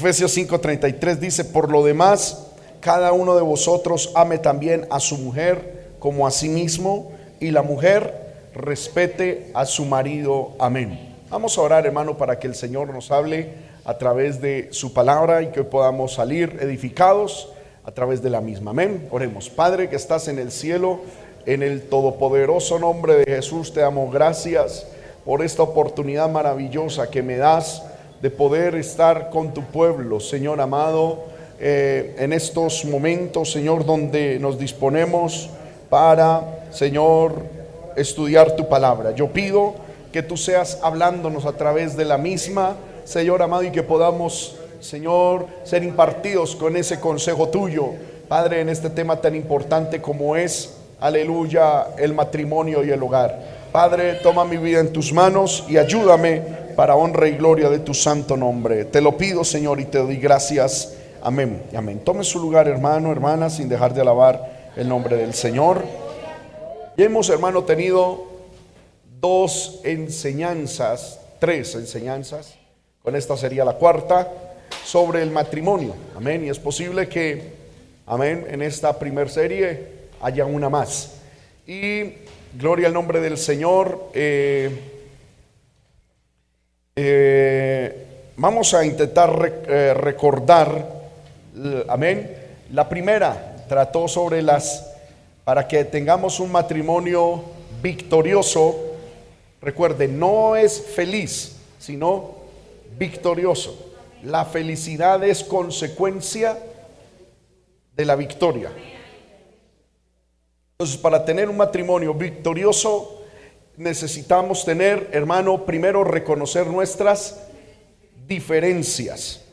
Efesios 5:33 dice, por lo demás, cada uno de vosotros ame también a su mujer como a sí mismo y la mujer respete a su marido. Amén. Vamos a orar, hermano, para que el Señor nos hable a través de su palabra y que podamos salir edificados a través de la misma. Amén. Oremos. Padre que estás en el cielo, en el todopoderoso nombre de Jesús, te damos gracias por esta oportunidad maravillosa que me das de poder estar con tu pueblo, Señor amado, eh, en estos momentos, Señor, donde nos disponemos para, Señor, estudiar tu palabra. Yo pido que tú seas hablándonos a través de la misma, Señor amado, y que podamos, Señor, ser impartidos con ese consejo tuyo, Padre, en este tema tan importante como es, aleluya, el matrimonio y el hogar. Padre, toma mi vida en tus manos y ayúdame para honra y gloria de tu santo nombre. Te lo pido, Señor, y te doy gracias. Amén. Amén. Tome su lugar, hermano, hermana, sin dejar de alabar el nombre del Señor. Y hemos, hermano, tenido dos enseñanzas, tres enseñanzas, con esta sería la cuarta, sobre el matrimonio. Amén. Y es posible que, amén, en esta primer serie haya una más. Y Gloria al nombre del Señor. Eh, eh, vamos a intentar eh, recordar, amén. La primera trató sobre las, para que tengamos un matrimonio victorioso. Recuerde, no es feliz, sino victorioso. La felicidad es consecuencia de la victoria. Entonces, para tener un matrimonio victorioso, necesitamos tener, hermano, primero reconocer nuestras diferencias.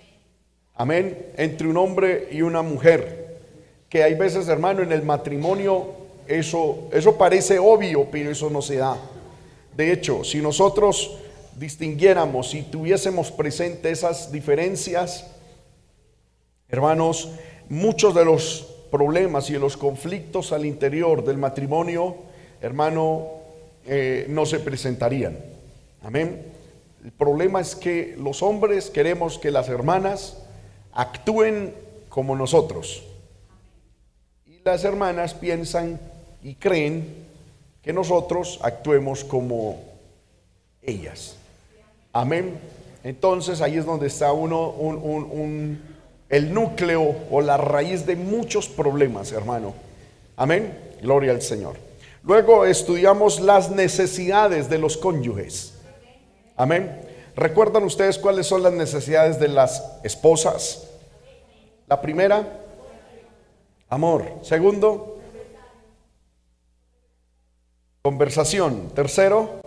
Amén. Entre un hombre y una mujer. Que hay veces, hermano, en el matrimonio eso, eso parece obvio, pero eso no se da. De hecho, si nosotros distinguiéramos, si tuviésemos presente esas diferencias, hermanos, muchos de los problemas y los conflictos al interior del matrimonio, hermano, eh, no se presentarían. Amén. El problema es que los hombres queremos que las hermanas actúen como nosotros. Y las hermanas piensan y creen que nosotros actuemos como ellas. Amén. Entonces ahí es donde está uno un el núcleo o la raíz de muchos problemas, hermano. Amén. Gloria al Señor. Luego estudiamos las necesidades de los cónyuges. Amén. ¿Recuerdan ustedes cuáles son las necesidades de las esposas? La primera, amor. Segundo, conversación. Tercero,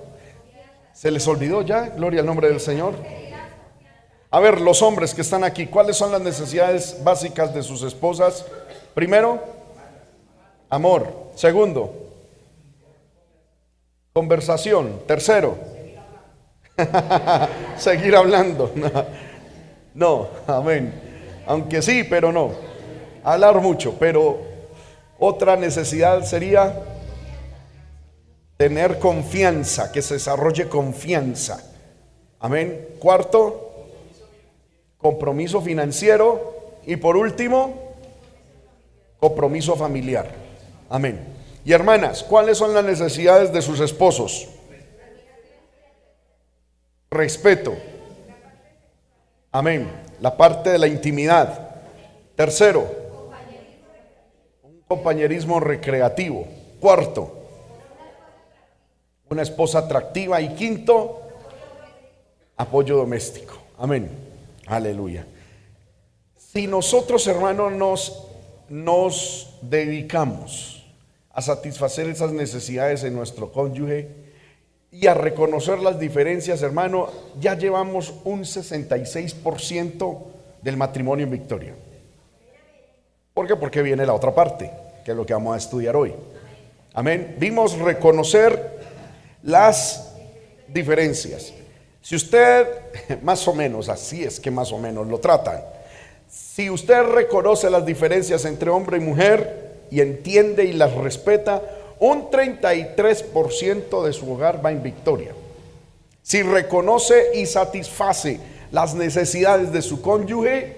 se les olvidó ya, gloria al nombre del Señor. A ver, los hombres que están aquí, ¿cuáles son las necesidades básicas de sus esposas? Primero, amor. Segundo, conversación. Tercero, seguir hablando. no, amén. Aunque sí, pero no. Hablar mucho, pero otra necesidad sería tener confianza, que se desarrolle confianza. Amén. Cuarto, compromiso financiero y por último, compromiso familiar. Amén. Y hermanas, ¿cuáles son las necesidades de sus esposos? Respeto. Amén. La parte de la intimidad. Tercero, un compañerismo recreativo. Cuarto, una esposa atractiva. Y quinto, apoyo doméstico. Amén. Aleluya. Si nosotros, hermanos, nos, nos dedicamos a satisfacer esas necesidades en nuestro cónyuge y a reconocer las diferencias, hermano, ya llevamos un 66% del matrimonio en victoria. ¿Por qué? Porque viene la otra parte, que es lo que vamos a estudiar hoy. Amén. Vimos reconocer las diferencias. Si usted, más o menos, así es que más o menos lo tratan, si usted reconoce las diferencias entre hombre y mujer y entiende y las respeta, un 33% de su hogar va en victoria. Si reconoce y satisface las necesidades de su cónyuge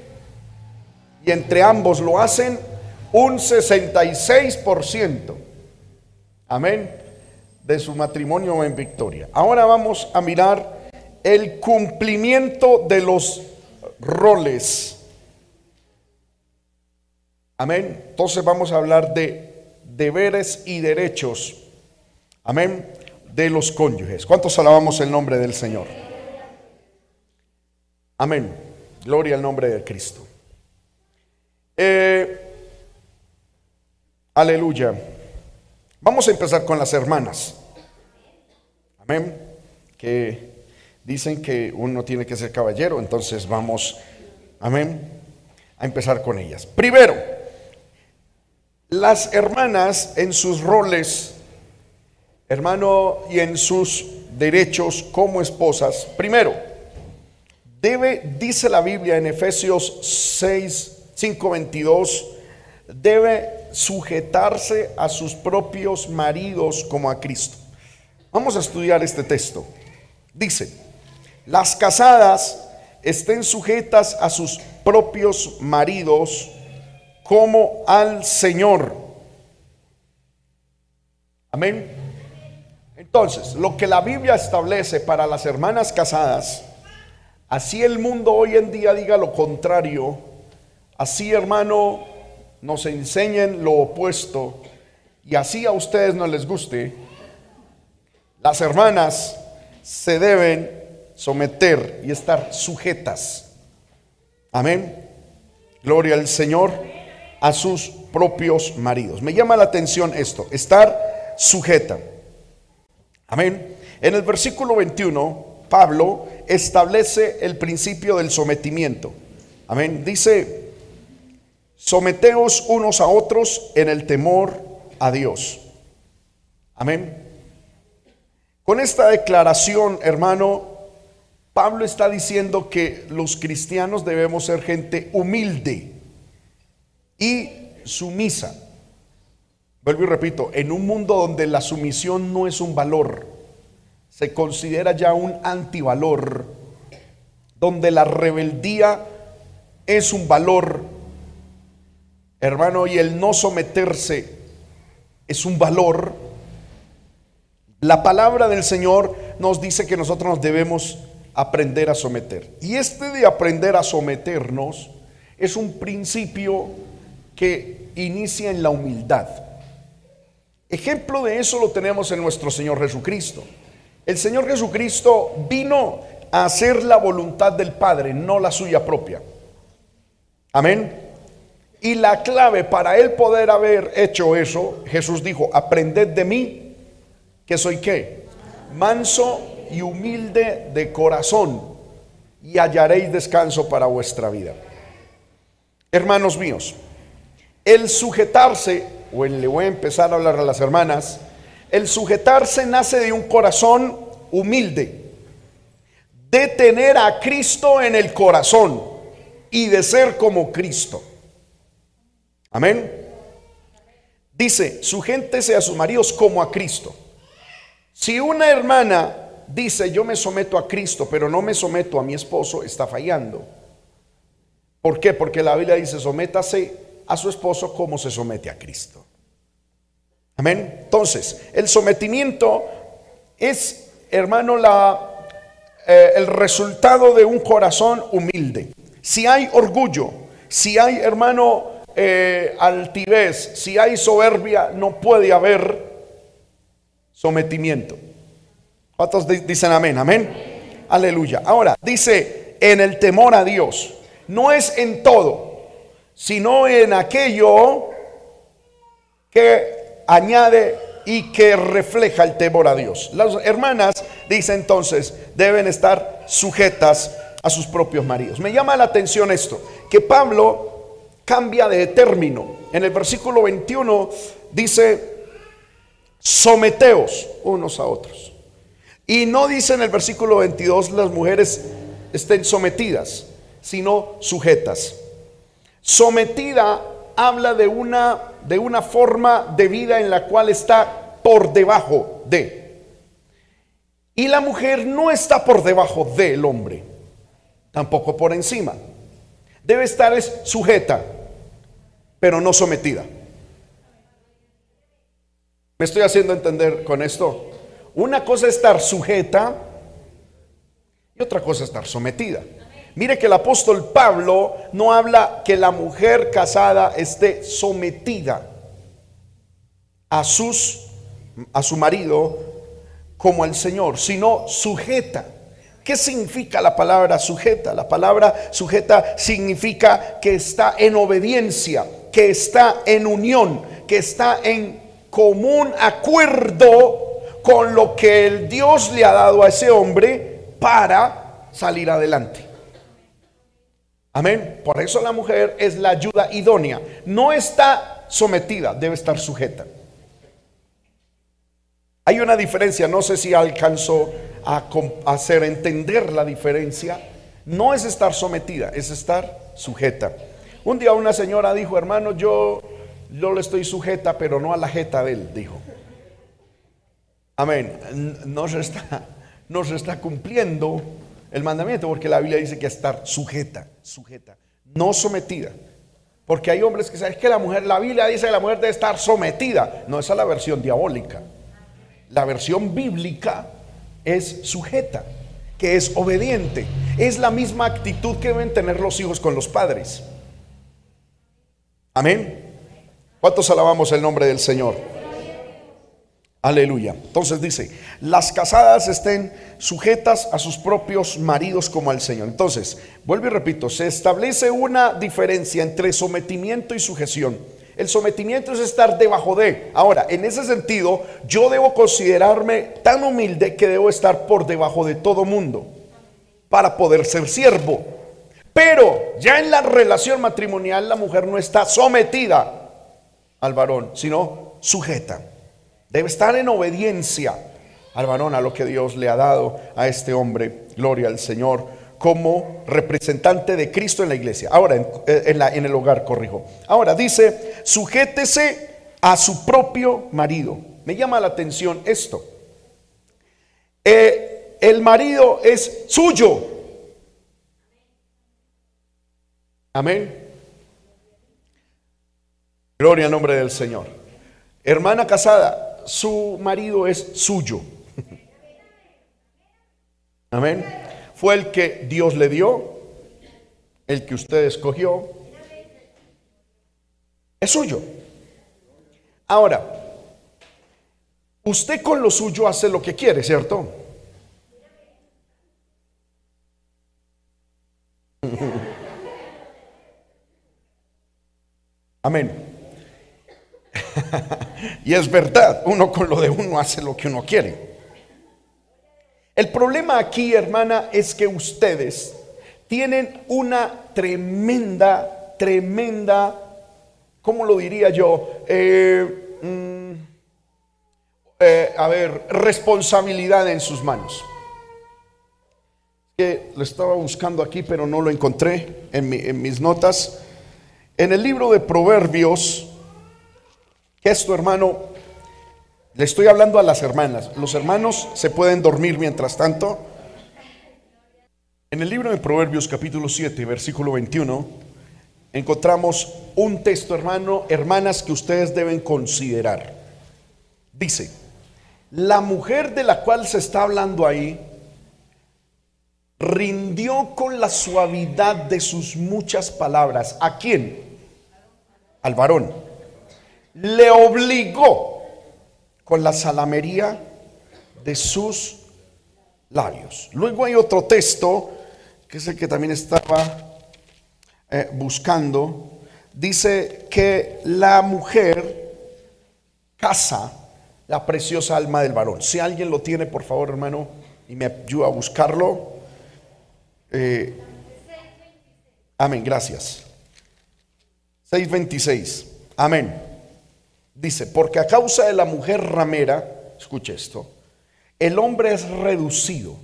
y entre ambos lo hacen un 66%. Amén. De su matrimonio en victoria. Ahora vamos a mirar el cumplimiento de los roles. Amén. Entonces vamos a hablar de deberes y derechos. Amén. De los cónyuges. ¿Cuántos alabamos el nombre del Señor? Amén. Gloria al nombre de Cristo. Eh, aleluya. Vamos a empezar con las hermanas. Amén. Que dicen que uno tiene que ser caballero, entonces vamos, amén, a empezar con ellas. Primero, las hermanas en sus roles, hermano, y en sus derechos como esposas, primero, debe, dice la Biblia en Efesios 6, 5, 22, debe sujetarse a sus propios maridos como a Cristo. Vamos a estudiar este texto. Dice, las casadas estén sujetas a sus propios maridos como al Señor. Amén. Entonces, lo que la Biblia establece para las hermanas casadas, así el mundo hoy en día diga lo contrario, así hermano nos enseñen lo opuesto y así a ustedes no les guste, las hermanas se deben someter y estar sujetas. Amén. Gloria al Señor a sus propios maridos. Me llama la atención esto, estar sujeta. Amén. En el versículo 21, Pablo establece el principio del sometimiento. Amén. Dice, someteos unos a otros en el temor a Dios. Amén. Con esta declaración, hermano, Pablo está diciendo que los cristianos debemos ser gente humilde y sumisa. Vuelvo y repito, en un mundo donde la sumisión no es un valor, se considera ya un antivalor, donde la rebeldía es un valor, hermano, y el no someterse es un valor, la palabra del Señor nos dice que nosotros nos debemos aprender a someter. Y este de aprender a someternos es un principio que inicia en la humildad. Ejemplo de eso lo tenemos en nuestro Señor Jesucristo. El Señor Jesucristo vino a hacer la voluntad del Padre, no la suya propia. Amén. Y la clave para él poder haber hecho eso, Jesús dijo, aprended de mí, que soy qué? Manso y humilde de corazón, y hallaréis descanso para vuestra vida. Hermanos míos, el sujetarse, o le voy a empezar a hablar a las hermanas, el sujetarse nace de un corazón humilde, de tener a Cristo en el corazón y de ser como Cristo. Amén. Dice, sujéntese a sus maridos como a Cristo. Si una hermana dice, yo me someto a Cristo, pero no me someto a mi esposo, está fallando. ¿Por qué? Porque la Biblia dice, sométase a su esposo como se somete a Cristo. Amén. Entonces, el sometimiento es, hermano, la, eh, el resultado de un corazón humilde. Si hay orgullo, si hay, hermano, eh, altivez, si hay soberbia, no puede haber sometimiento. ¿Cuántos dicen amén? Amén. Aleluya. Ahora, dice, en el temor a Dios. No es en todo, sino en aquello que añade y que refleja el temor a Dios. Las hermanas, dice entonces, deben estar sujetas a sus propios maridos. Me llama la atención esto, que Pablo cambia de término. En el versículo 21 dice, someteos unos a otros. Y no dice en el versículo 22 las mujeres estén sometidas, sino sujetas. Sometida habla de una, de una forma de vida en la cual está por debajo de. Y la mujer no está por debajo del hombre. tampoco por encima. Debe estar es sujeta, pero no sometida. ¿Me estoy haciendo entender con esto? Una cosa es estar sujeta y otra cosa es estar sometida. Mire que el apóstol Pablo no habla que la mujer casada esté sometida a sus a su marido como al Señor, sino sujeta. ¿Qué significa la palabra sujeta? La palabra sujeta significa que está en obediencia, que está en unión, que está en común acuerdo con lo que el Dios le ha dado a ese hombre para salir adelante. Amén. Por eso la mujer es la ayuda idónea. No está sometida, debe estar sujeta. Hay una diferencia, no sé si alcanzó a hacer entender la diferencia. No es estar sometida, es estar sujeta. Un día una señora dijo, hermano, yo, yo le estoy sujeta, pero no a la jeta de él, dijo. Amén. No se está, está cumpliendo el mandamiento porque la Biblia dice que estar sujeta, sujeta, no sometida. Porque hay hombres que saben que la mujer, la Biblia dice que la mujer debe estar sometida. No, esa es la versión diabólica. La versión bíblica es sujeta, que es obediente. Es la misma actitud que deben tener los hijos con los padres. Amén. ¿Cuántos alabamos el nombre del Señor? Aleluya. Entonces dice, las casadas estén sujetas a sus propios maridos como al Señor. Entonces, vuelvo y repito, se establece una diferencia entre sometimiento y sujeción. El sometimiento es estar debajo de. Ahora, en ese sentido, yo debo considerarme tan humilde que debo estar por debajo de todo mundo para poder ser siervo. Pero ya en la relación matrimonial la mujer no está sometida al varón, sino sujeta. Debe estar en obediencia al varón, a lo que Dios le ha dado a este hombre. Gloria al Señor como representante de Cristo en la iglesia. Ahora, en, eh, el hogar, corrijo. Ahora dice, sujétese a su propio marido. Me llama la atención esto. Eh, el marido es suyo. Amén. Gloria al nombre del Señor. Hermana casada, su marido es suyo. Amén fue el que Dios le dio, el que usted escogió, es suyo. Ahora, usted con lo suyo hace lo que quiere, ¿cierto? Amén. y es verdad, uno con lo de uno hace lo que uno quiere. El problema aquí, hermana, es que ustedes tienen una tremenda, tremenda, ¿cómo lo diría yo? Eh, mm, eh, a ver, responsabilidad en sus manos. Que lo estaba buscando aquí, pero no lo encontré en, mis notas. En el libro de Proverbios, esto, hermano, le estoy hablando a las hermanas. Los hermanos se pueden dormir mientras tanto. En el libro de Proverbios capítulo 7, versículo 21, encontramos un texto, hermano, hermanas, que ustedes deben considerar. Dice, la mujer de la cual se está hablando ahí rindió con la suavidad de sus muchas palabras. ¿A quién? Al varón. Le obligó con la salamería de sus labios. Luego hay otro texto, que es el que también estaba eh, buscando, dice que la mujer casa la preciosa alma del varón. Si alguien lo tiene, por favor, hermano, y me ayuda a buscarlo. Eh, amén, gracias. 6.26. Amén. Dice, porque a causa de la mujer ramera, escuche esto, el hombre es reducido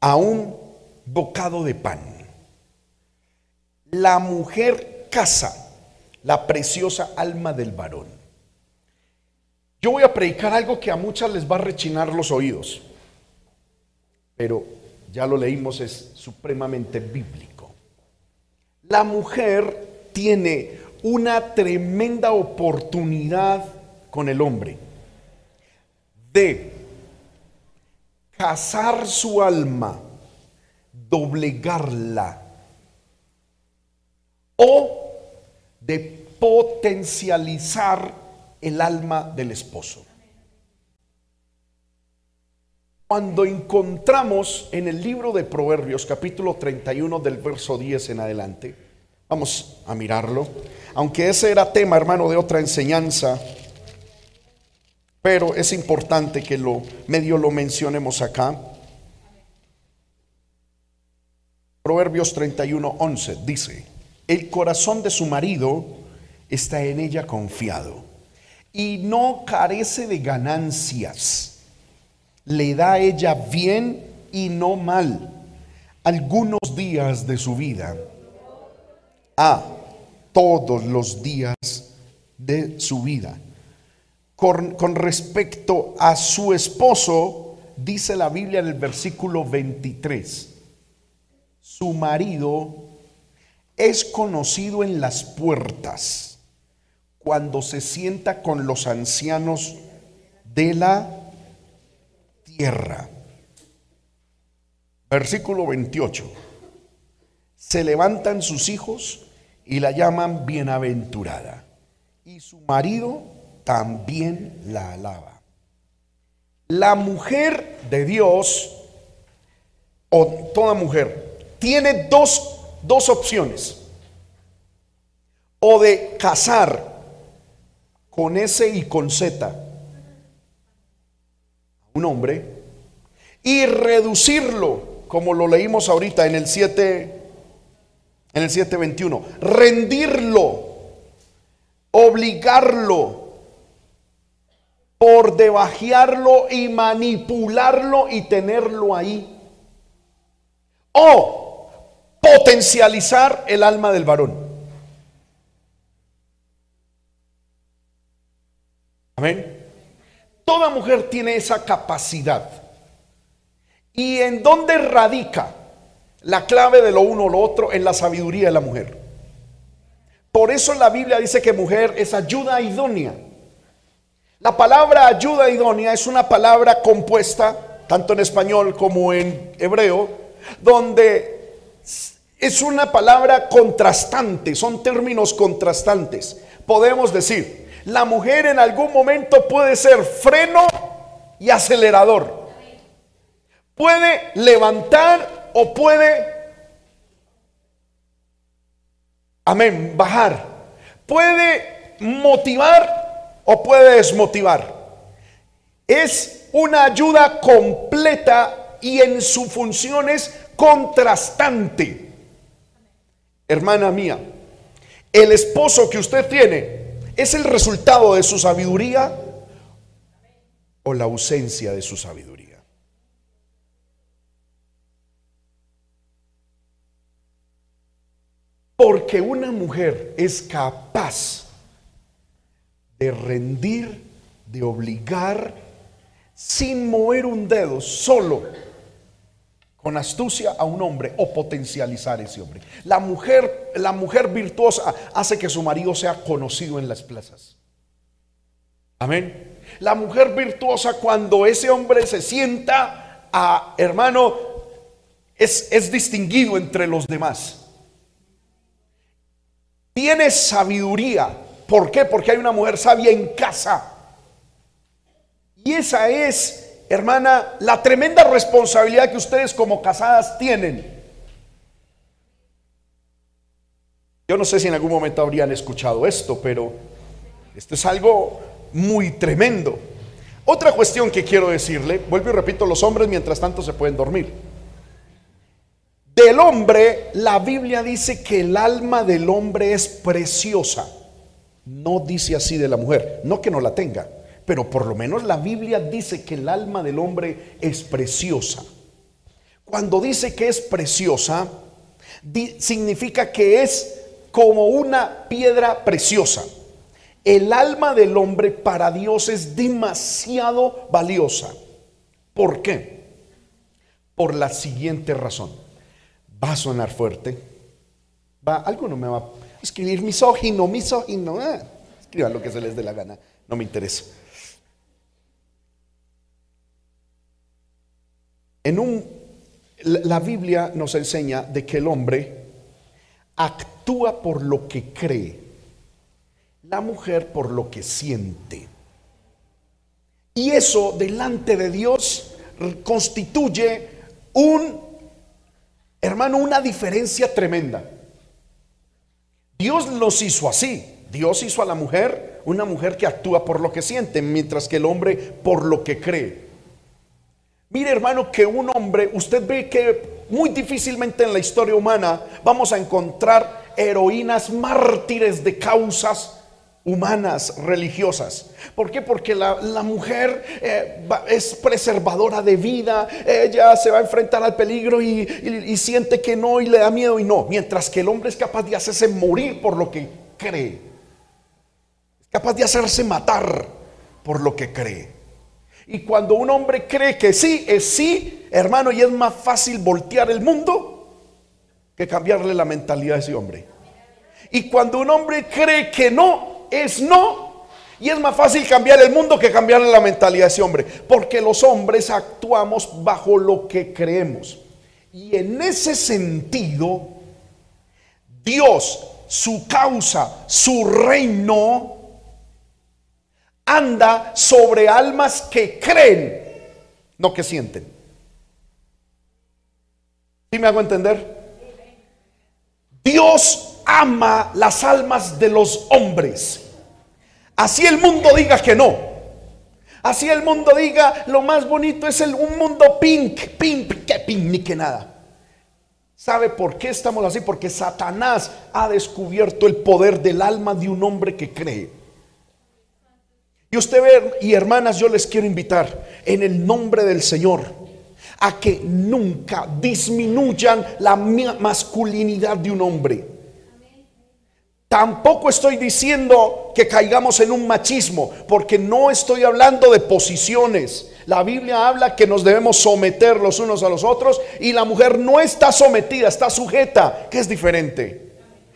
a un bocado de pan. La mujer casa la preciosa alma del varón. Yo voy a predicar algo que a muchas les va a rechinar los oídos, pero ya lo leímos, es supremamente bíblico. La mujer tiene una tremenda oportunidad con el hombre de casar su alma, doblegarla o de potencializar el alma del esposo. Cuando encontramos en el libro de Proverbios capítulo 31 del verso 10 en adelante, vamos a mirarlo, aunque ese era tema hermano de otra enseñanza, pero es importante que lo medio lo mencionemos acá. Proverbios 31, 11 dice, el corazón de su marido está en ella confiado y no carece de ganancias le da ella bien y no mal algunos días de su vida. A todos los días de su vida. Con, respecto a su esposo, dice la Biblia en el versículo 23, su marido es conocido en las puertas cuando se sienta con los ancianos de la tierra. Versículo 28. Se levantan sus hijos y la llaman bienaventurada. Y su marido también la alaba. La mujer de Dios, o toda mujer, tiene dos, dos opciones. O de casar con S y con Z un hombre, y reducirlo, como lo leímos ahorita en el 7, en el 721, rendirlo, obligarlo, por debajearlo y manipularlo y tenerlo ahí. O potencializar el alma del varón. Amén. Toda mujer tiene esa capacidad. ¿Y en dónde radica la clave de lo uno o lo otro? En la sabiduría de la mujer. Por eso la Biblia dice que mujer es ayuda idónea. La palabra ayuda idónea es una palabra compuesta, tanto en español como en hebreo, donde es una palabra contrastante, son términos contrastantes. Podemos decir, la mujer en algún momento puede ser freno y acelerador. Puede levantar o puede, amén, bajar. Puede motivar o puede desmotivar. Es una ayuda completa y en su función es contrastante. Hermana mía, el esposo que usted tiene ¿Es el resultado de su sabiduría o la ausencia de su sabiduría? Porque una mujer es capaz de rendir, de obligar, sin mover un dedo, solo con astucia a un hombre o potencializar ese hombre. La mujer, la mujer virtuosa hace que su marido sea conocido en las plazas. Amén. La mujer virtuosa cuando ese hombre se sienta a hermano es, es distinguido entre los demás. Tiene sabiduría. ¿Por qué? Porque hay una mujer sabia en casa. Y esa es hermana, la tremenda responsabilidad que ustedes como casadas tienen. Yo no sé si en algún momento habrían escuchado esto, pero esto es algo muy tremendo. Otra cuestión que quiero decirle, vuelvo y repito, los hombres mientras tanto se pueden dormir. Del hombre, la Biblia dice que el alma del hombre es preciosa. No dice así de la mujer, no que no la tenga pero por lo menos la Biblia dice que el alma del hombre es preciosa. Cuando dice que es preciosa, significa que es como una piedra preciosa. El alma del hombre para Dios es demasiado valiosa. ¿Por qué? por la siguiente razón. Va a sonar fuerte. Va, alguno me va a escribir misógino, misógino. Eh. Escriban lo que se les dé la gana. No me interesa. En un, la Biblia nos enseña de que el hombre actúa por lo que cree, la mujer por lo que siente. Y eso delante de Dios constituye un, hermano, una diferencia tremenda. Dios los hizo así. Dios hizo a la mujer una mujer que actúa por lo que siente, mientras que el hombre por lo que cree. Mire hermano que un hombre, usted ve que muy difícilmente en la historia humana vamos a encontrar heroínas mártires de causas humanas, religiosas. ¿Por qué? Porque la, mujer eh, es preservadora de vida, ella se va a enfrentar al peligro y, y, siente que no y le da miedo y no, mientras que el hombre es capaz de hacerse morir por lo que cree, es capaz de hacerse matar por lo que cree. Y cuando un hombre cree que sí, es sí, hermano, y es más fácil voltear el mundo que cambiarle la mentalidad a ese hombre. Y cuando un hombre cree que no, es no. Y es más fácil cambiar el mundo que cambiarle la mentalidad a ese hombre. Porque los hombres actuamos bajo lo que creemos. Y en ese sentido, Dios, su causa, su reino, anda sobre almas que creen, no que sienten. ¿Sí me hago entender? Dios ama las almas de los hombres. Así el mundo diga que no. Así el mundo diga lo más bonito es el, un mundo pink, pink, que pink, ni que nada. ¿Sabe por qué estamos así? Porque Satanás ha descubierto el poder del alma de un hombre que cree. Y usted ve, y hermanas, yo les quiero invitar en el nombre del Señor a que nunca disminuyan la masculinidad de un hombre. Tampoco estoy diciendo que caigamos en un machismo, porque no estoy hablando de posiciones. La Biblia habla que nos debemos someter los unos a los otros y la mujer no está sometida, está sujeta, que es diferente.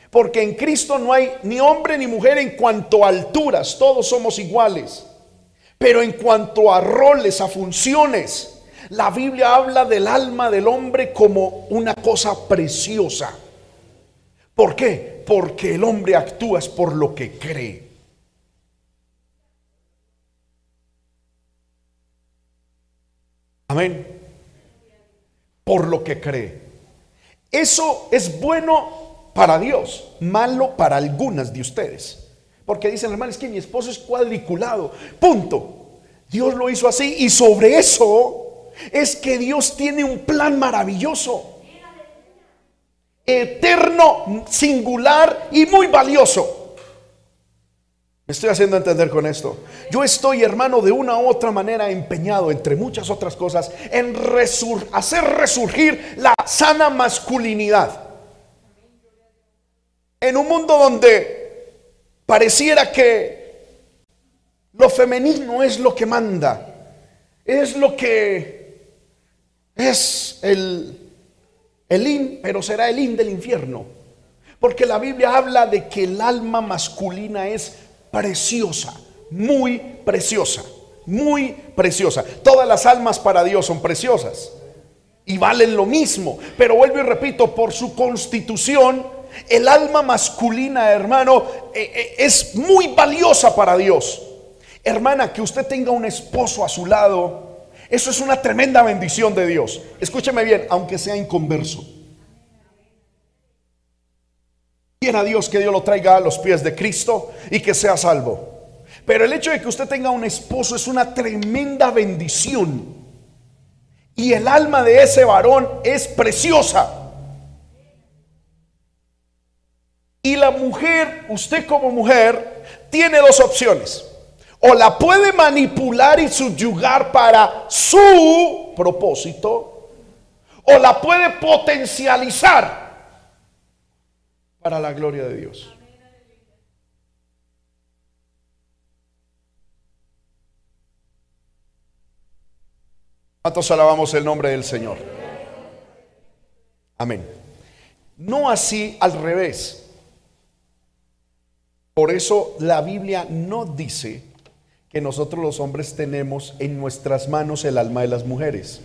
Porque en Cristo no hay ni hombre ni mujer en cuanto a alturas, todos somos iguales. Pero en cuanto a roles, a funciones, la Biblia habla del alma del hombre como una cosa preciosa. ¿Por qué? Porque el hombre actúa es por lo que cree. Amén. Por lo que cree. Eso es bueno para Dios, malo para algunas de ustedes. Porque dicen, hermano, es que mi esposo es cuadriculado. Punto. Dios lo hizo así y sobre eso es que Dios tiene un plan maravilloso. Eterno, singular y muy valioso. Me estoy haciendo entender con esto. Yo estoy, hermano, de una u otra manera empeñado, entre muchas otras cosas, en hacer resurgir la sana masculinidad. En un mundo donde pareciera que lo femenino es lo que manda, es lo que es el, el in, pero será el in del infierno. Porque la Biblia habla de que el alma masculina es preciosa, muy preciosa, muy preciosa. Todas las almas para Dios son preciosas y valen lo mismo. Pero vuelvo y repito, por su constitución el alma masculina, hermano, eh, eh, es muy valiosa para Dios. Hermana, que usted tenga un esposo a su lado, eso es una tremenda bendición de Dios. Escúcheme bien, aunque sea inconverso. Quiera Dios que Dios lo traiga a los pies de Cristo y que sea salvo. Pero el hecho de que usted tenga un esposo es una tremenda bendición. Y el alma de ese varón es preciosa. Y la mujer, usted como mujer, tiene dos opciones. O la puede manipular y subyugar para su propósito, o la puede potencializar para la gloria de Dios. ¿Cuántos alabamos el nombre del Señor? Amén. No así al revés. Por eso la Biblia no dice que nosotros los hombres tenemos en nuestras manos el alma de las mujeres.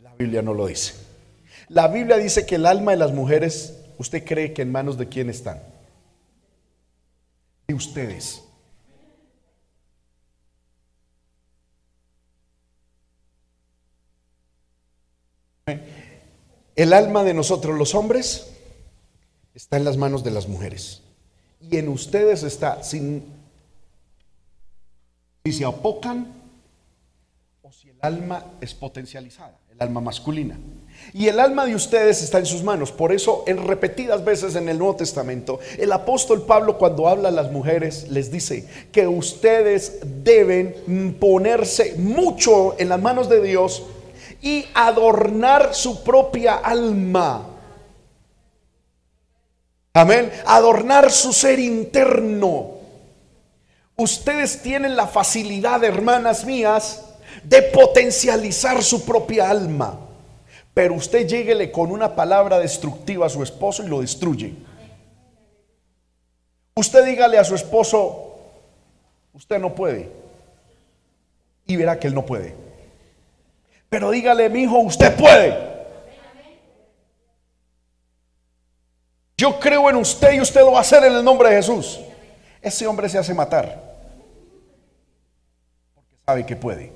La Biblia no lo dice. La Biblia dice que el alma de las mujeres, ¿usted cree que en manos de quién están? De ustedes. El alma de nosotros los hombres está en las manos de las mujeres. Y en ustedes está, sin, si se apocan o si el alma es potencializada, el alma masculina. Y el alma de ustedes está en sus manos. Por eso, en repetidas veces en el Nuevo Testamento, el apóstol Pablo cuando habla a las mujeres les dice que ustedes deben ponerse mucho en las manos de Dios y adornar su propia alma. Amén. Adornar su ser interno. Ustedes tienen la facilidad, hermanas mías, de potencializar su propia alma. Pero usted lléguele con una palabra destructiva a su esposo y lo destruye. Usted dígale a su esposo, usted no puede. Y verá que él no puede. Pero dígale, mi hijo, usted puede. Yo creo en usted y usted lo va a hacer en el nombre de Jesús. Ese hombre se hace matar. Sabe que puede.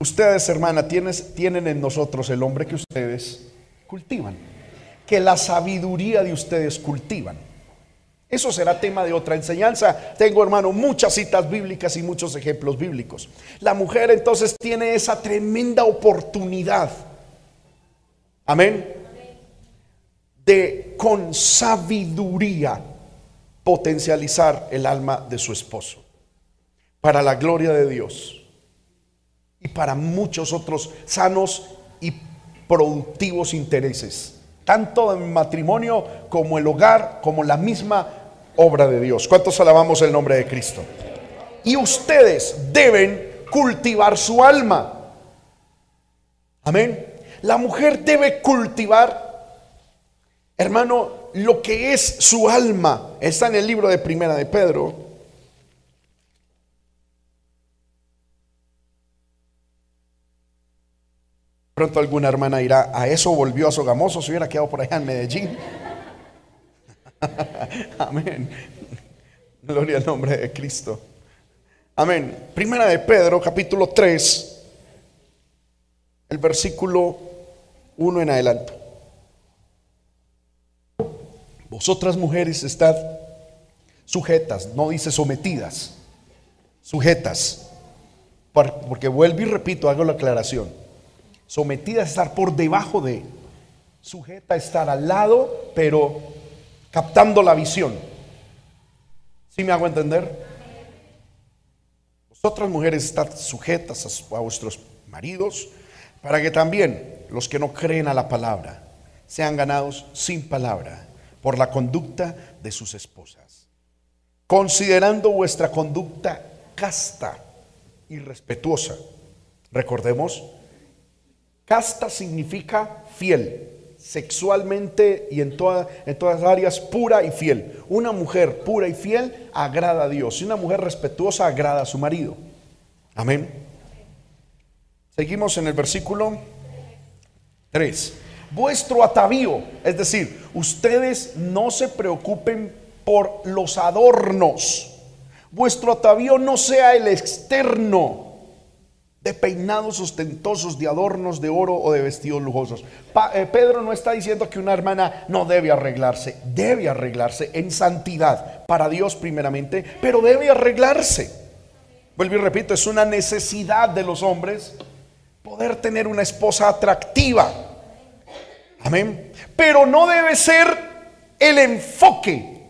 Ustedes, hermana, tienen en nosotros el hombre que ustedes cultivan. Que la sabiduría de ustedes cultivan. Eso será tema de otra enseñanza. Tengo, hermano, muchas citas bíblicas y muchos ejemplos bíblicos. La mujer entonces tiene esa tremenda oportunidad. Amén. De con sabiduría potencializar el alma de su esposo. Para la gloria de Dios. Y para muchos otros sanos y productivos intereses tanto en matrimonio como el hogar, como la misma obra de Dios. ¿Cuántos alabamos el nombre de Cristo? Y ustedes deben cultivar su alma. Amén. La mujer debe cultivar, hermano, lo que es su alma. Está en el libro de Primera de Pedro, Pronto alguna hermana irá, a eso volvió a Sogamoso, se hubiera quedado por allá en Medellín. Amén. Gloria al nombre de Cristo. Amén. Primera de Pedro, capítulo 3, el versículo 1 en adelante. Vosotras mujeres estad sujetas, no dice sometidas, sujetas. Porque vuelvo y repito, hago la aclaración sometida a estar por debajo de, sujeta a estar al lado, pero captando la visión. ¿Sí me hago entender? Vosotras mujeres están sujetas a, vuestros maridos para que también los que no creen a la palabra sean ganados sin palabra por la conducta de sus esposas, considerando vuestra conducta casta y respetuosa. Recordemos Casta significa fiel, sexualmente y en, en todas áreas pura y fiel. Una mujer pura y fiel agrada a Dios y una mujer respetuosa agrada a su marido. Amén. Seguimos en el versículo 3. Vuestro atavío, es decir, ustedes no se preocupen por los adornos. Vuestro atavío no sea el externo, de peinados ostentosos, de adornos de oro o de vestidos lujosos. Eh, Pedro no está diciendo que una hermana no debe arreglarse, debe arreglarse en santidad para Dios primeramente, pero debe arreglarse. Vuelvo y repito, es una necesidad de los hombres poder tener una esposa atractiva. Amén. Pero no debe ser el enfoque.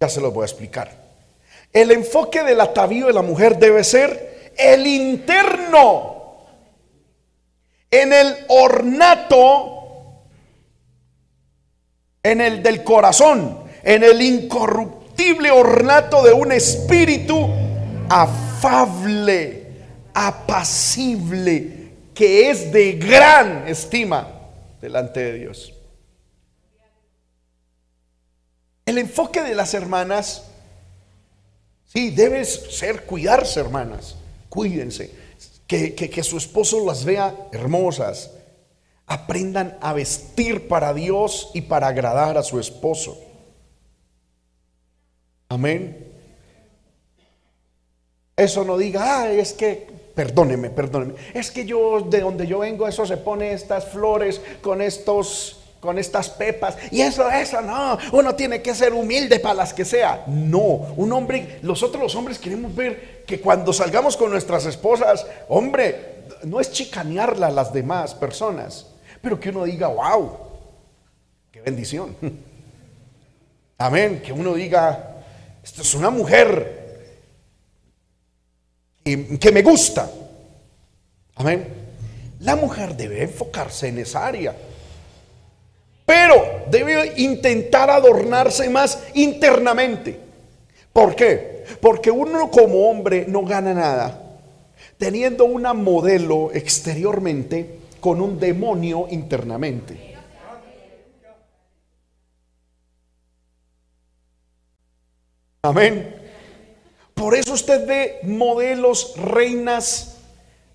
Ya se lo voy a explicar. El enfoque del atavío de la mujer debe ser el interno, en el ornato, en el del corazón, en el incorruptible ornato de un espíritu afable, apacible, que es de gran estima delante de Dios. El enfoque de las hermanas, sí, debe ser cuidarse, hermanas, cuídense, que, que su esposo las vea hermosas, aprendan a vestir para Dios y para agradar a su esposo. Amén. Eso no diga, ah, es que, perdóneme, perdóneme, es que yo, de donde yo vengo, eso se pone estas flores con estos, con estas pepas, y eso, eso, no, uno tiene que ser humilde para las que sea. No, un hombre, nosotros los hombres queremos ver que cuando salgamos con nuestras esposas, hombre, no es chicanearla a las demás personas, pero que uno diga, wow, qué bendición. Amén, que uno diga, esto es una mujer que me gusta. Amén. La mujer debe enfocarse en esa área. Pero debe intentar adornarse más internamente. ¿Por qué? Porque uno como hombre no gana nada teniendo una modelo exteriormente con un demonio internamente. Amén. Por eso usted ve modelos, reinas,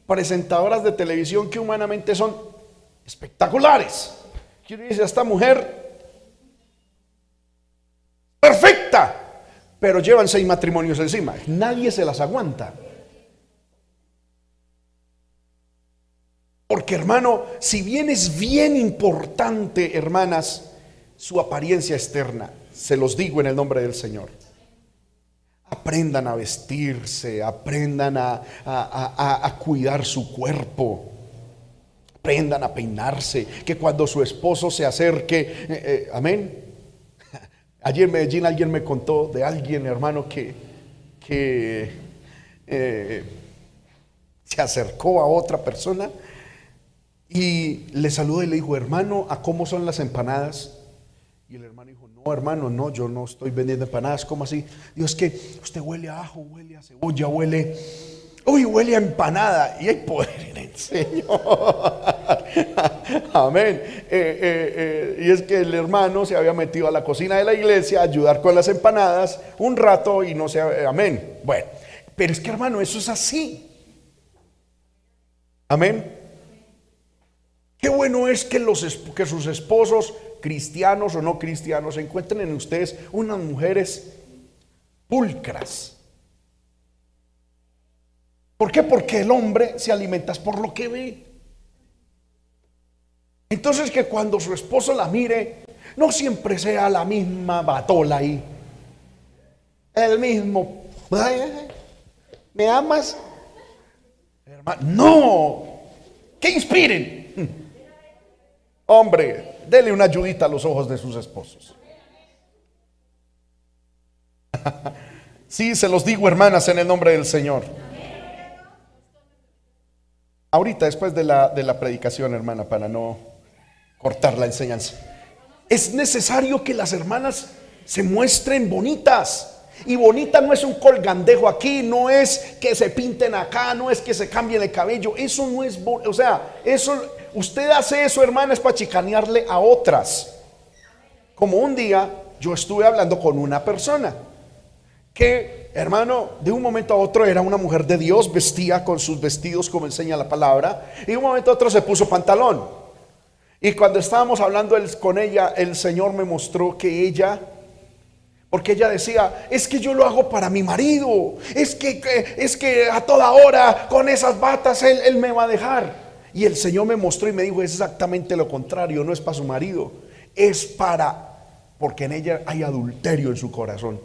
presentadoras de televisión que humanamente son espectaculares. Y dice, esta mujer perfecta, pero llevan seis matrimonios encima. Nadie se las aguanta. Porque hermano, si bien es bien importante, hermanas, su apariencia externa, se los digo en el nombre del Señor. Aprendan a vestirse, aprendan a, cuidar su cuerpo. Aprendan a peinarse, que cuando su esposo se acerque, eh, eh, amén. Ayer en Medellín alguien me contó de alguien, hermano, que, que eh, se acercó a otra persona y le saludó y le dijo, hermano, ¿a cómo son las empanadas? Y el hermano dijo, no, hermano, no, yo no estoy vendiendo empanadas. ¿Cómo así? Dios, que usted huele a ajo, huele a cebolla, huele. Uy, huele a empanada. Y hay poder en el Señor. Amén. Eh, eh, eh, y es que el hermano se había metido a la cocina de la iglesia a ayudar con las empanadas un rato y no se. Amén. Bueno, pero es que hermano, eso es así. Amén. Qué bueno es que, los, que sus esposos cristianos o no cristianos, encuentren en ustedes unas mujeres pulcras. ¿Por qué? Porque el hombre se alimenta por lo que ve. Entonces que cuando su esposo la mire, no siempre sea la misma batola ahí. El mismo. ¿Me amas? no. Que inspiren. Hombre, dele una ayudita a los ojos de sus esposos. sí, se los digo, hermanas, en el nombre del Señor. Ahorita, después de la, de la predicación, hermana, para no cortar la enseñanza, es necesario que las hermanas se muestren bonitas. Y bonita no es un colgandejo aquí, no es que se pinten acá, no es que se cambien el cabello. Eso no es, o sea, eso usted hace eso, hermanas, para chicanearle a otras. Como un día yo estuve hablando con una persona que, hermano, de un momento a otro era una mujer de Dios, vestía con sus vestidos como enseña la palabra, y de un momento a otro se puso pantalón. Y cuando estábamos hablando con ella, el Señor me mostró que ella porque ella decía, es que yo lo hago para mi marido, es que, es que a toda hora con esas batas él, él me va a dejar. Y el Señor me mostró y me dijo, es exactamente lo contrario, no es para su marido, es para, porque en ella hay adulterio en su corazón.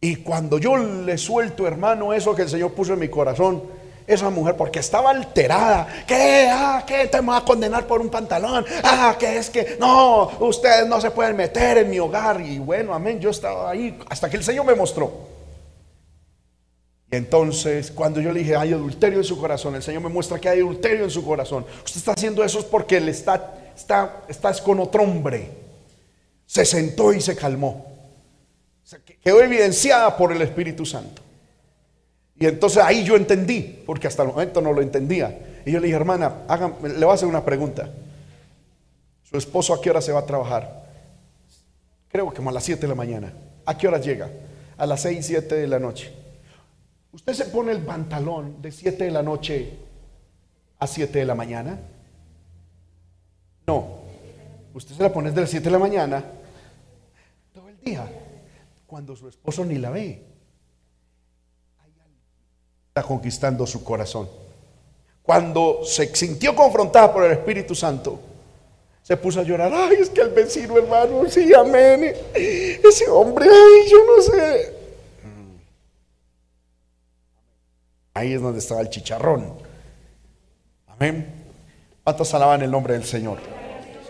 Y cuando yo le suelto, hermano, eso que el Señor puso en mi corazón, esa mujer, porque estaba alterada, que, ah, que te va a condenar por un pantalón, ah, que es que, no, ustedes no se pueden meter en mi hogar. Y bueno, amén, yo estaba ahí hasta que el Señor me mostró. Y entonces, cuando yo le dije, hay adulterio en su corazón, el Señor me muestra que hay adulterio en su corazón. Usted está haciendo eso porque él está, está, estás con otro hombre. Se sentó y se calmó. quedó evidenciada por el Espíritu Santo. Y entonces ahí yo entendí, porque hasta el momento no lo entendía. Y yo le dije, hermana, le voy a hacer una pregunta. ¿Su esposo a qué hora se va a trabajar? Creo que como a las 7 de la mañana. ¿A qué hora llega? A las 6, 7 de la noche. ¿Usted se pone el pantalón de 7 de la noche a 7 de la mañana? No. Usted se la pone desde las 7 de la mañana todo el día. Cuando su esposo ni la ve. Conquistando su corazón. Cuando se sintió confrontada por el Espíritu Santo, se puso a llorar. Ay, es que el vecino, hermano, sí, amén. Ese hombre, ay, yo no sé. Ahí es donde estaba el chicharrón. Amén. ¿Cuántos alaban el nombre del Señor?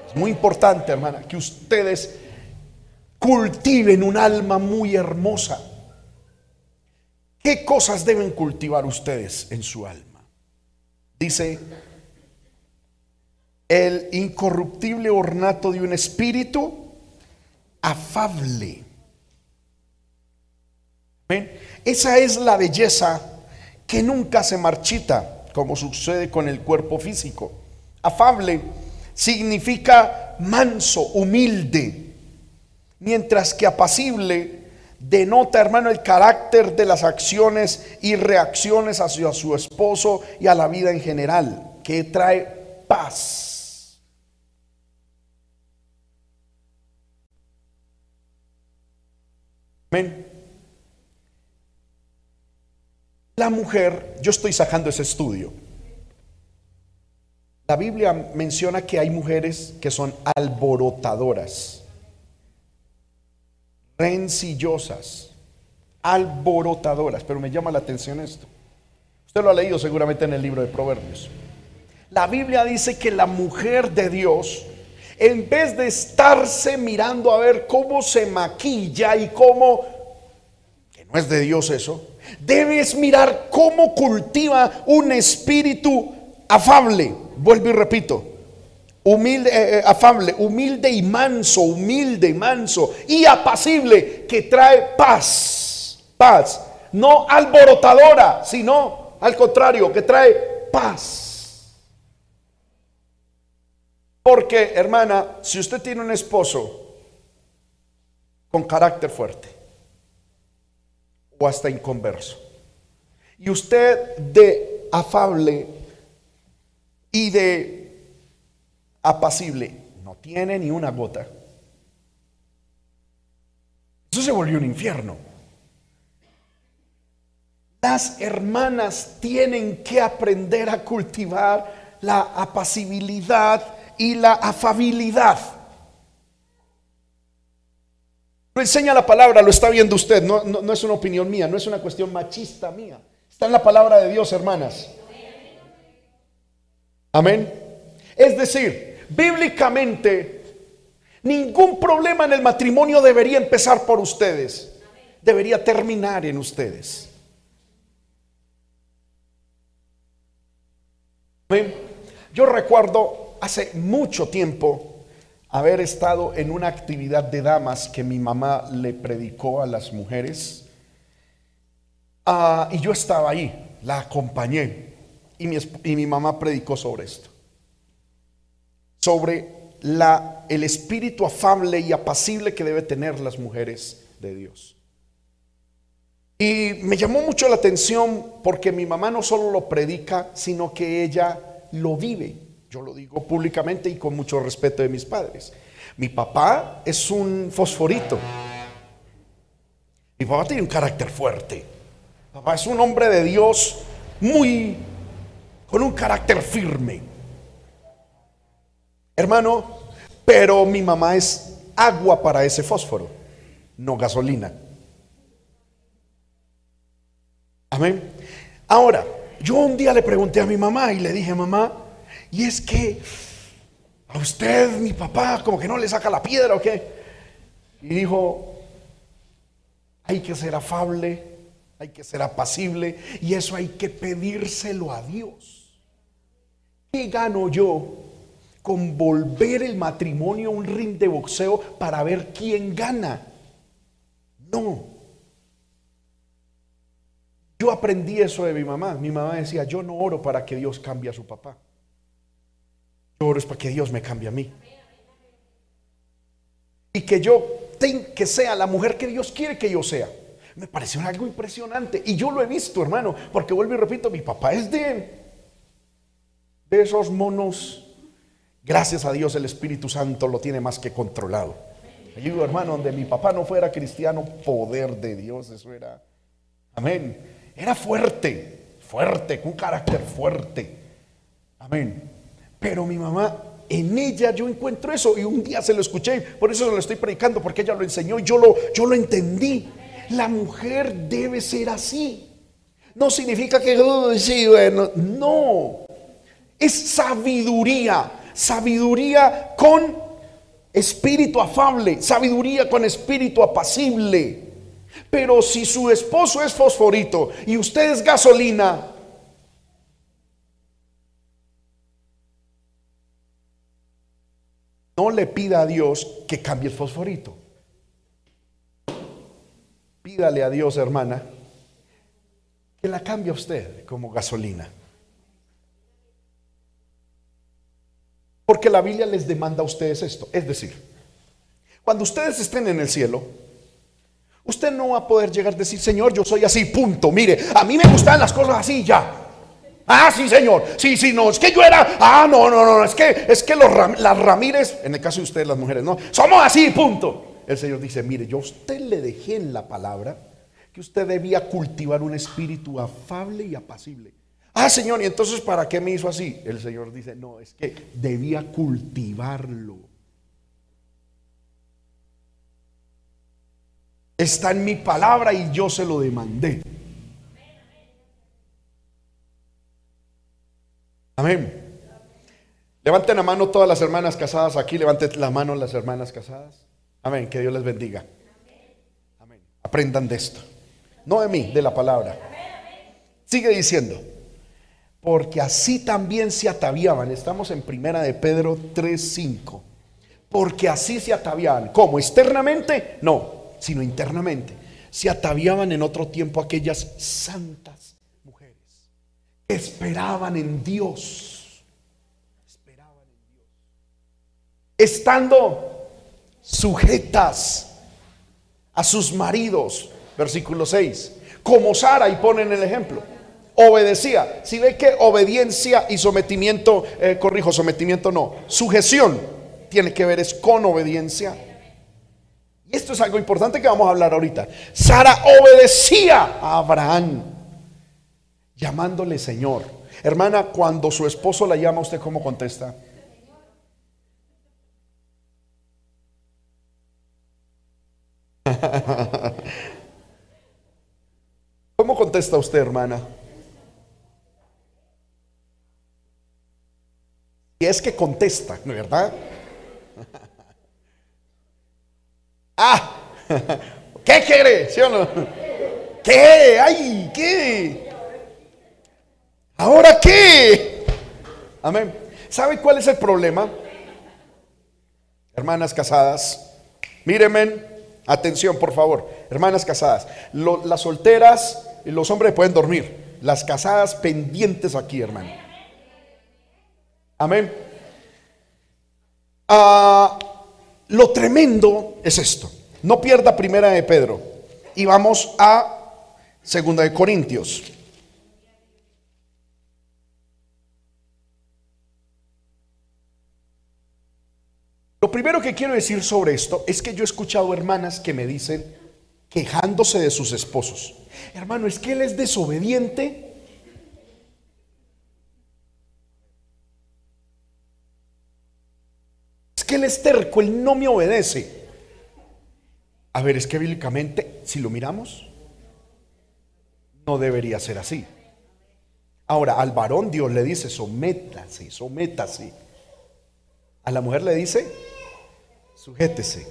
Es muy importante, hermana, que ustedes cultiven un alma muy hermosa. ¿Qué cosas deben cultivar ustedes en su alma? Dice el incorruptible ornato de un espíritu afable. Esa es la belleza que nunca se marchita, como sucede con el cuerpo físico. Afable significa manso, humilde, mientras que apacible denota, hermano, el carácter de las acciones y reacciones hacia su esposo y a la vida en general, que trae paz. La mujer, yo estoy sacando ese estudio. La Biblia menciona que hay mujeres que son alborotadoras, rencillosas, alborotadoras, pero me llama la atención esto. Usted lo ha leído seguramente en el libro de Proverbios. La Biblia dice que la mujer de Dios en vez de estarse mirando a ver cómo se maquilla y cómo, que no es de Dios eso, debes mirar cómo cultiva un espíritu afable. Vuelvo y repito, humilde, eh, eh, afable, humilde y manso, humilde y manso y apacible que trae paz, paz, no alborotadora, sino al contrario, que trae paz. Porque, hermana, si usted tiene un esposo con carácter fuerte o hasta inconverso, y usted de afable y de apacible no tiene ni una gota, eso se volvió un infierno. Las hermanas tienen que aprender a cultivar la apacibilidad y la afabilidad. Lo enseña la palabra, lo está viendo usted, no, no, es una opinión mía, no es una cuestión machista mía. Está en la palabra de Dios, hermanas. Amén. Es decir, bíblicamente, ningún problema en el matrimonio debería empezar por ustedes, debería terminar en ustedes. Yo recuerdo hace mucho tiempo haber estado en una actividad de damas que mi mamá le predicó a las mujeres. Ah, y yo estaba ahí, la acompañé. Y mi mamá predicó sobre esto. Sobre el espíritu afable y apacible que debe tener las mujeres de Dios. Y me llamó mucho la atención porque mi mamá no solo lo predica, sino que ella lo vive. Yo lo digo públicamente y con mucho respeto de mis padres. Mi papá es un fosforito. Mi papá tiene un carácter fuerte. papá es un hombre de Dios muy con un carácter firme. Hermano, pero mi mamá es agua para ese fósforo, no gasolina. Amén. Ahora, yo un día le pregunté a mi mamá y le dije, mamá, y es que a usted, mi papá, como que no le saca la piedra o qué. Y dijo, hay que ser afable, hay que ser apacible y eso hay que pedírselo a Dios. ¿Qué gano yo con volver el matrimonio a un ring de boxeo para ver quién gana? No. Yo aprendí eso de mi mamá. Mi mamá decía, yo no oro para que Dios cambie a su papá. Yo oro es para que Dios me cambie a mí. Y que yo que sea la mujer que Dios quiere que yo sea. Me pareció algo impresionante. Y yo lo he visto, hermano, porque vuelvo y repito, mi papá es de, de esos monos. Gracias a Dios el Espíritu Santo lo tiene más que controlado. Yo digo, hermano, donde mi papá no fuera cristiano, poder de Dios, eso era. Amén. Era fuerte, fuerte, con un carácter fuerte. Amén. Pero mi mamá, en ella yo encuentro eso y un día se lo escuché, por eso se lo estoy predicando, porque ella lo enseñó y yo lo, yo lo entendí. La mujer debe ser así. No significa que, bueno, no. Es sabiduría, sabiduría con espíritu afable, sabiduría con espíritu apacible. Pero si su esposo es fosforito y usted es gasolina, no le pida a Dios que cambie el fosforito. Pídale a Dios, hermana, que la cambie a usted como gasolina. Porque la Biblia les demanda a ustedes esto. Es decir, cuando ustedes estén en el cielo, usted no va a poder llegar a decir, Señor, yo soy así, punto. Mire, a mí me gustan las cosas así ya. Ah, sí, señor. Sí, sí, no. Es que yo era. Ah, no, no, no. Es que, es que los las Ramírez, en el caso de ustedes, las mujeres, no. Somos así, punto. El Señor dice: Mire, yo a usted le dejé en la palabra que usted debía cultivar un espíritu afable y apacible. Ah, Señor, ¿y entonces para qué me hizo así? El Señor dice, no, es que debía cultivarlo. Está en mi palabra y yo se lo demandé. Amén. Levanten la mano todas las hermanas casadas aquí, levanten la mano las hermanas casadas. Amén, que Dios les bendiga. Amén. Aprendan de esto. No de mí, de la palabra. Sigue diciendo porque así también se ataviaban. Estamos en primera de Pedro 3:5. Porque así se ataviaban. ¿Cómo? ¿Externamente? No, sino internamente. Se ataviaban en otro tiempo aquellas santas mujeres que esperaban en Dios. Esperaban en Dios. Estando sujetas a sus maridos. Versículo 6. Como Sara, y ponen el ejemplo obedecía. Si ve que obediencia y sometimiento, eh, corrijo, sometimiento no, sujeción tiene que ver es con obediencia. Y esto es algo importante que vamos a hablar ahorita. Sara obedecía a Abraham, llamándole Señor. Hermana, cuando su esposo la llama, ¿usted cómo contesta? ¿Cómo contesta usted, hermana? Y es que contesta, ¿no verdad? ah, ¿qué quiere? ¿Sí o no? ¿Qué? ¡Ay! ¿Qué? ¿Ahora qué? Amén. ¿Sabe cuál es el problema? Hermanas casadas, mírenme, atención por favor, hermanas casadas, las solteras y los hombres pueden dormir, las casadas pendientes aquí, hermano. Amén. Ah, lo tremendo es esto. No pierda primera de Pedro. Y vamos a segunda de Corintios. Lo primero que quiero decir sobre esto es que yo he escuchado hermanas que me dicen, quejándose de sus esposos, hermano, es que él es desobediente que él es terco, él no me obedece. A ver, es que bíblicamente, si lo miramos, no debería ser así. Ahora, al varón Dios le dice, sométase, sométase. A la mujer le dice, sujétese.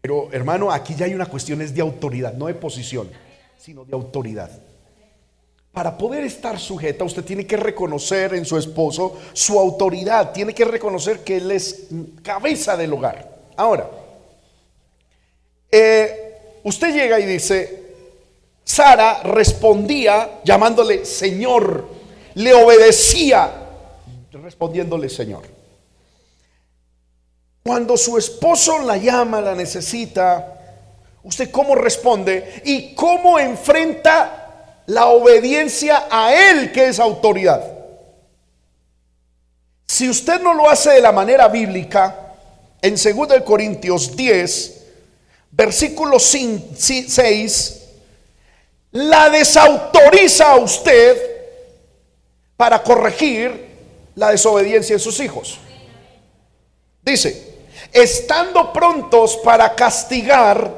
Pero hermano, aquí ya hay una cuestión, es de autoridad, no de posición, sino de autoridad. Para poder estar sujeta, usted tiene que reconocer en su esposo su autoridad, tiene que reconocer que él es cabeza del hogar. Ahora, eh, usted llega y dice, Sara respondía llamándole Señor, le obedecía respondiéndole Señor. Cuando su esposo la llama, la necesita, ¿usted cómo responde y cómo enfrenta la obediencia a Él que es autoridad? Si usted no lo hace de la manera bíblica, en 2 Corintios 10, versículo 6, la desautoriza a usted para corregir la desobediencia de sus hijos. Dice, estando prontos para castigar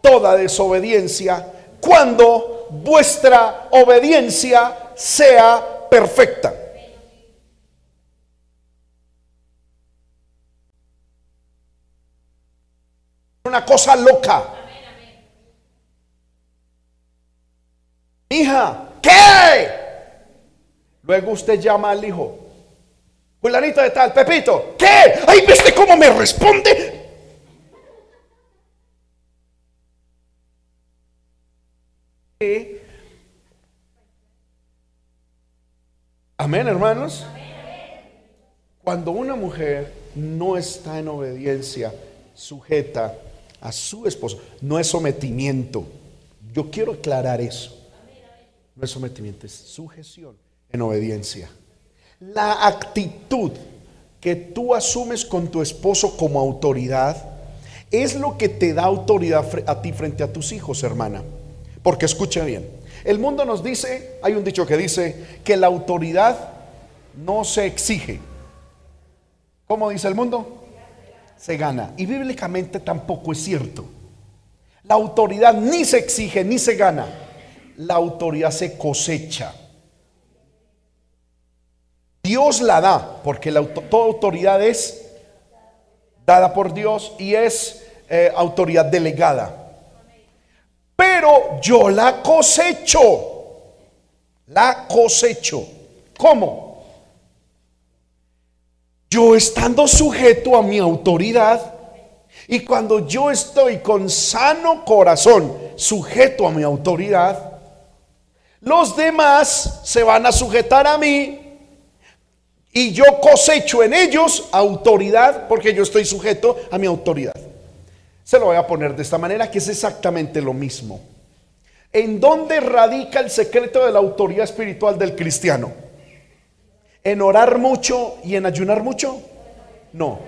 toda desobediencia cuando vuestra obediencia sea perfecta. Una cosa loca. Hija, ¿qué? Luego usted llama al hijo. Fulanito de tal, Pepito, ¿qué? Ay, ¿viste cómo me responde? Amén, hermanos. Cuando una mujer no está en obediencia, sujeta a su esposo, no es sometimiento. Yo quiero aclarar eso. No es sometimiento, es sujeción en obediencia. La actitud que tú asumes con tu esposo como autoridad es lo que te da autoridad a ti frente a tus hijos, hermana. Porque escucha bien, el mundo nos dice, hay un dicho que dice que la autoridad no se exige. ¿Cómo dice el mundo? Se gana. Y bíblicamente tampoco es cierto. La autoridad ni se exige ni se gana. La autoridad se cosecha. Dios la da, porque toda autoridad es dada por Dios y es eh, autoridad delegada. Pero yo la cosecho. La cosecho. ¿Cómo? Yo estando sujeto a mi autoridad y cuando yo estoy con sano corazón sujeto a mi autoridad, los demás se van a sujetar a mí y yo cosecho en ellos autoridad porque yo estoy sujeto a mi autoridad. Se lo voy a poner de esta manera que es exactamente lo mismo. ¿En dónde radica el secreto de la autoridad espiritual del cristiano? ¿En orar mucho y en ayunar mucho? No,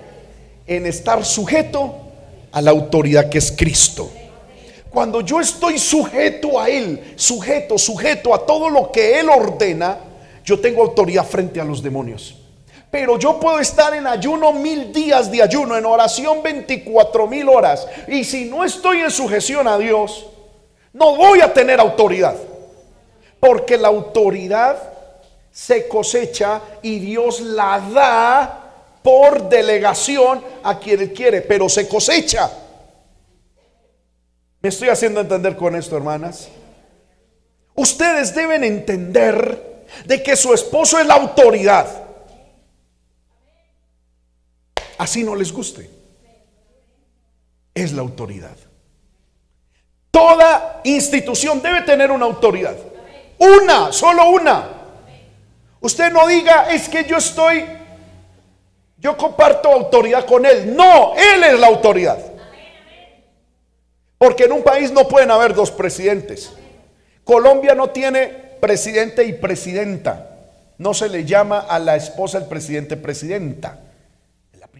en estar sujeto a la autoridad que es Cristo. Cuando yo estoy sujeto a Él, sujeto, sujeto a todo lo que Él ordena, yo tengo autoridad frente a los demonios. Pero yo puedo estar en ayuno mil días de ayuno, en oración 24 mil horas. Y si no estoy en sujeción a Dios, no voy a tener autoridad. Porque la autoridad se cosecha y Dios la da por delegación a quien Él quiere, pero se cosecha. ¿Me estoy haciendo entender con esto, hermanas? Ustedes deben entender de que su esposo es la autoridad. Así no les guste. Es la autoridad. Toda institución debe tener una autoridad. Una, solo una. Usted no diga, es que yo estoy, yo comparto autoridad con él. No, él es la autoridad. Porque en un país no pueden haber dos presidentes. Colombia no tiene presidente y presidenta. No se le llama a la esposa el presidente presidenta.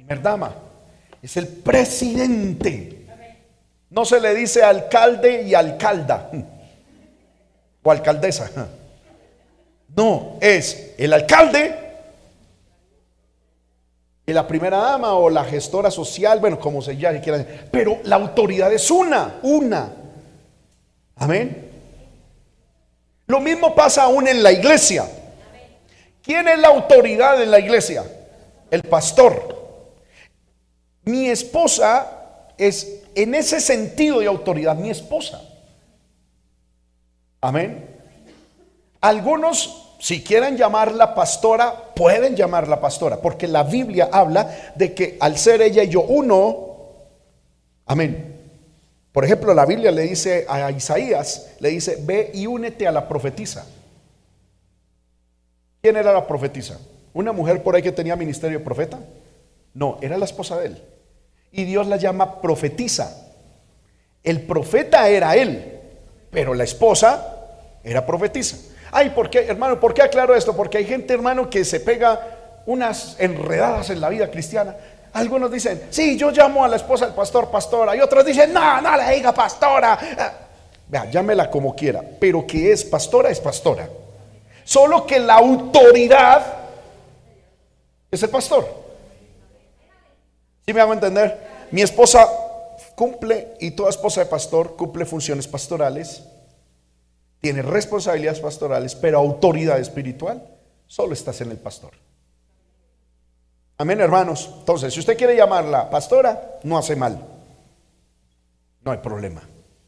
La primera dama. Es el presidente. No se le dice alcalde y alcalda. O alcaldesa. No, es el alcalde y la primera dama o la gestora social, bueno, como se llame, quieran. Pero la autoridad es una, una. Amén. Lo mismo pasa aún en la iglesia. ¿Quién es la autoridad en la iglesia? El pastor. Mi esposa es en ese sentido de autoridad mi esposa. Amén. Algunos si quieren llamarla pastora, pueden llamarla pastora, porque la Biblia habla de que al ser ella y yo uno, amén. Por ejemplo, la Biblia le dice a Isaías, le dice, ve y únete a la profetisa. ¿Quién era la profetisa? ¿Una mujer por ahí que tenía ministerio de profeta? No, era la esposa de él. Y Dios la llama profetisa. El profeta era él, pero la esposa era profetisa. Ay, ¿por qué, hermano? ¿Por qué aclaro esto? Porque hay gente, hermano, que se pega unas enredadas en la vida cristiana. Algunos dicen, sí, yo llamo a la esposa del pastor pastora. Y otros dicen, no, no le diga pastora. Ah, vea, llámela como quiera. Pero que es pastora, es pastora. Solo que la autoridad es el pastor. ¿Sí me hago entender? Mi esposa cumple, y toda esposa de pastor cumple funciones pastorales, tiene responsabilidades pastorales, pero autoridad espiritual solo estás en el pastor. Amén, hermanos. Entonces, si usted quiere llamarla pastora, no hace mal. No hay problema.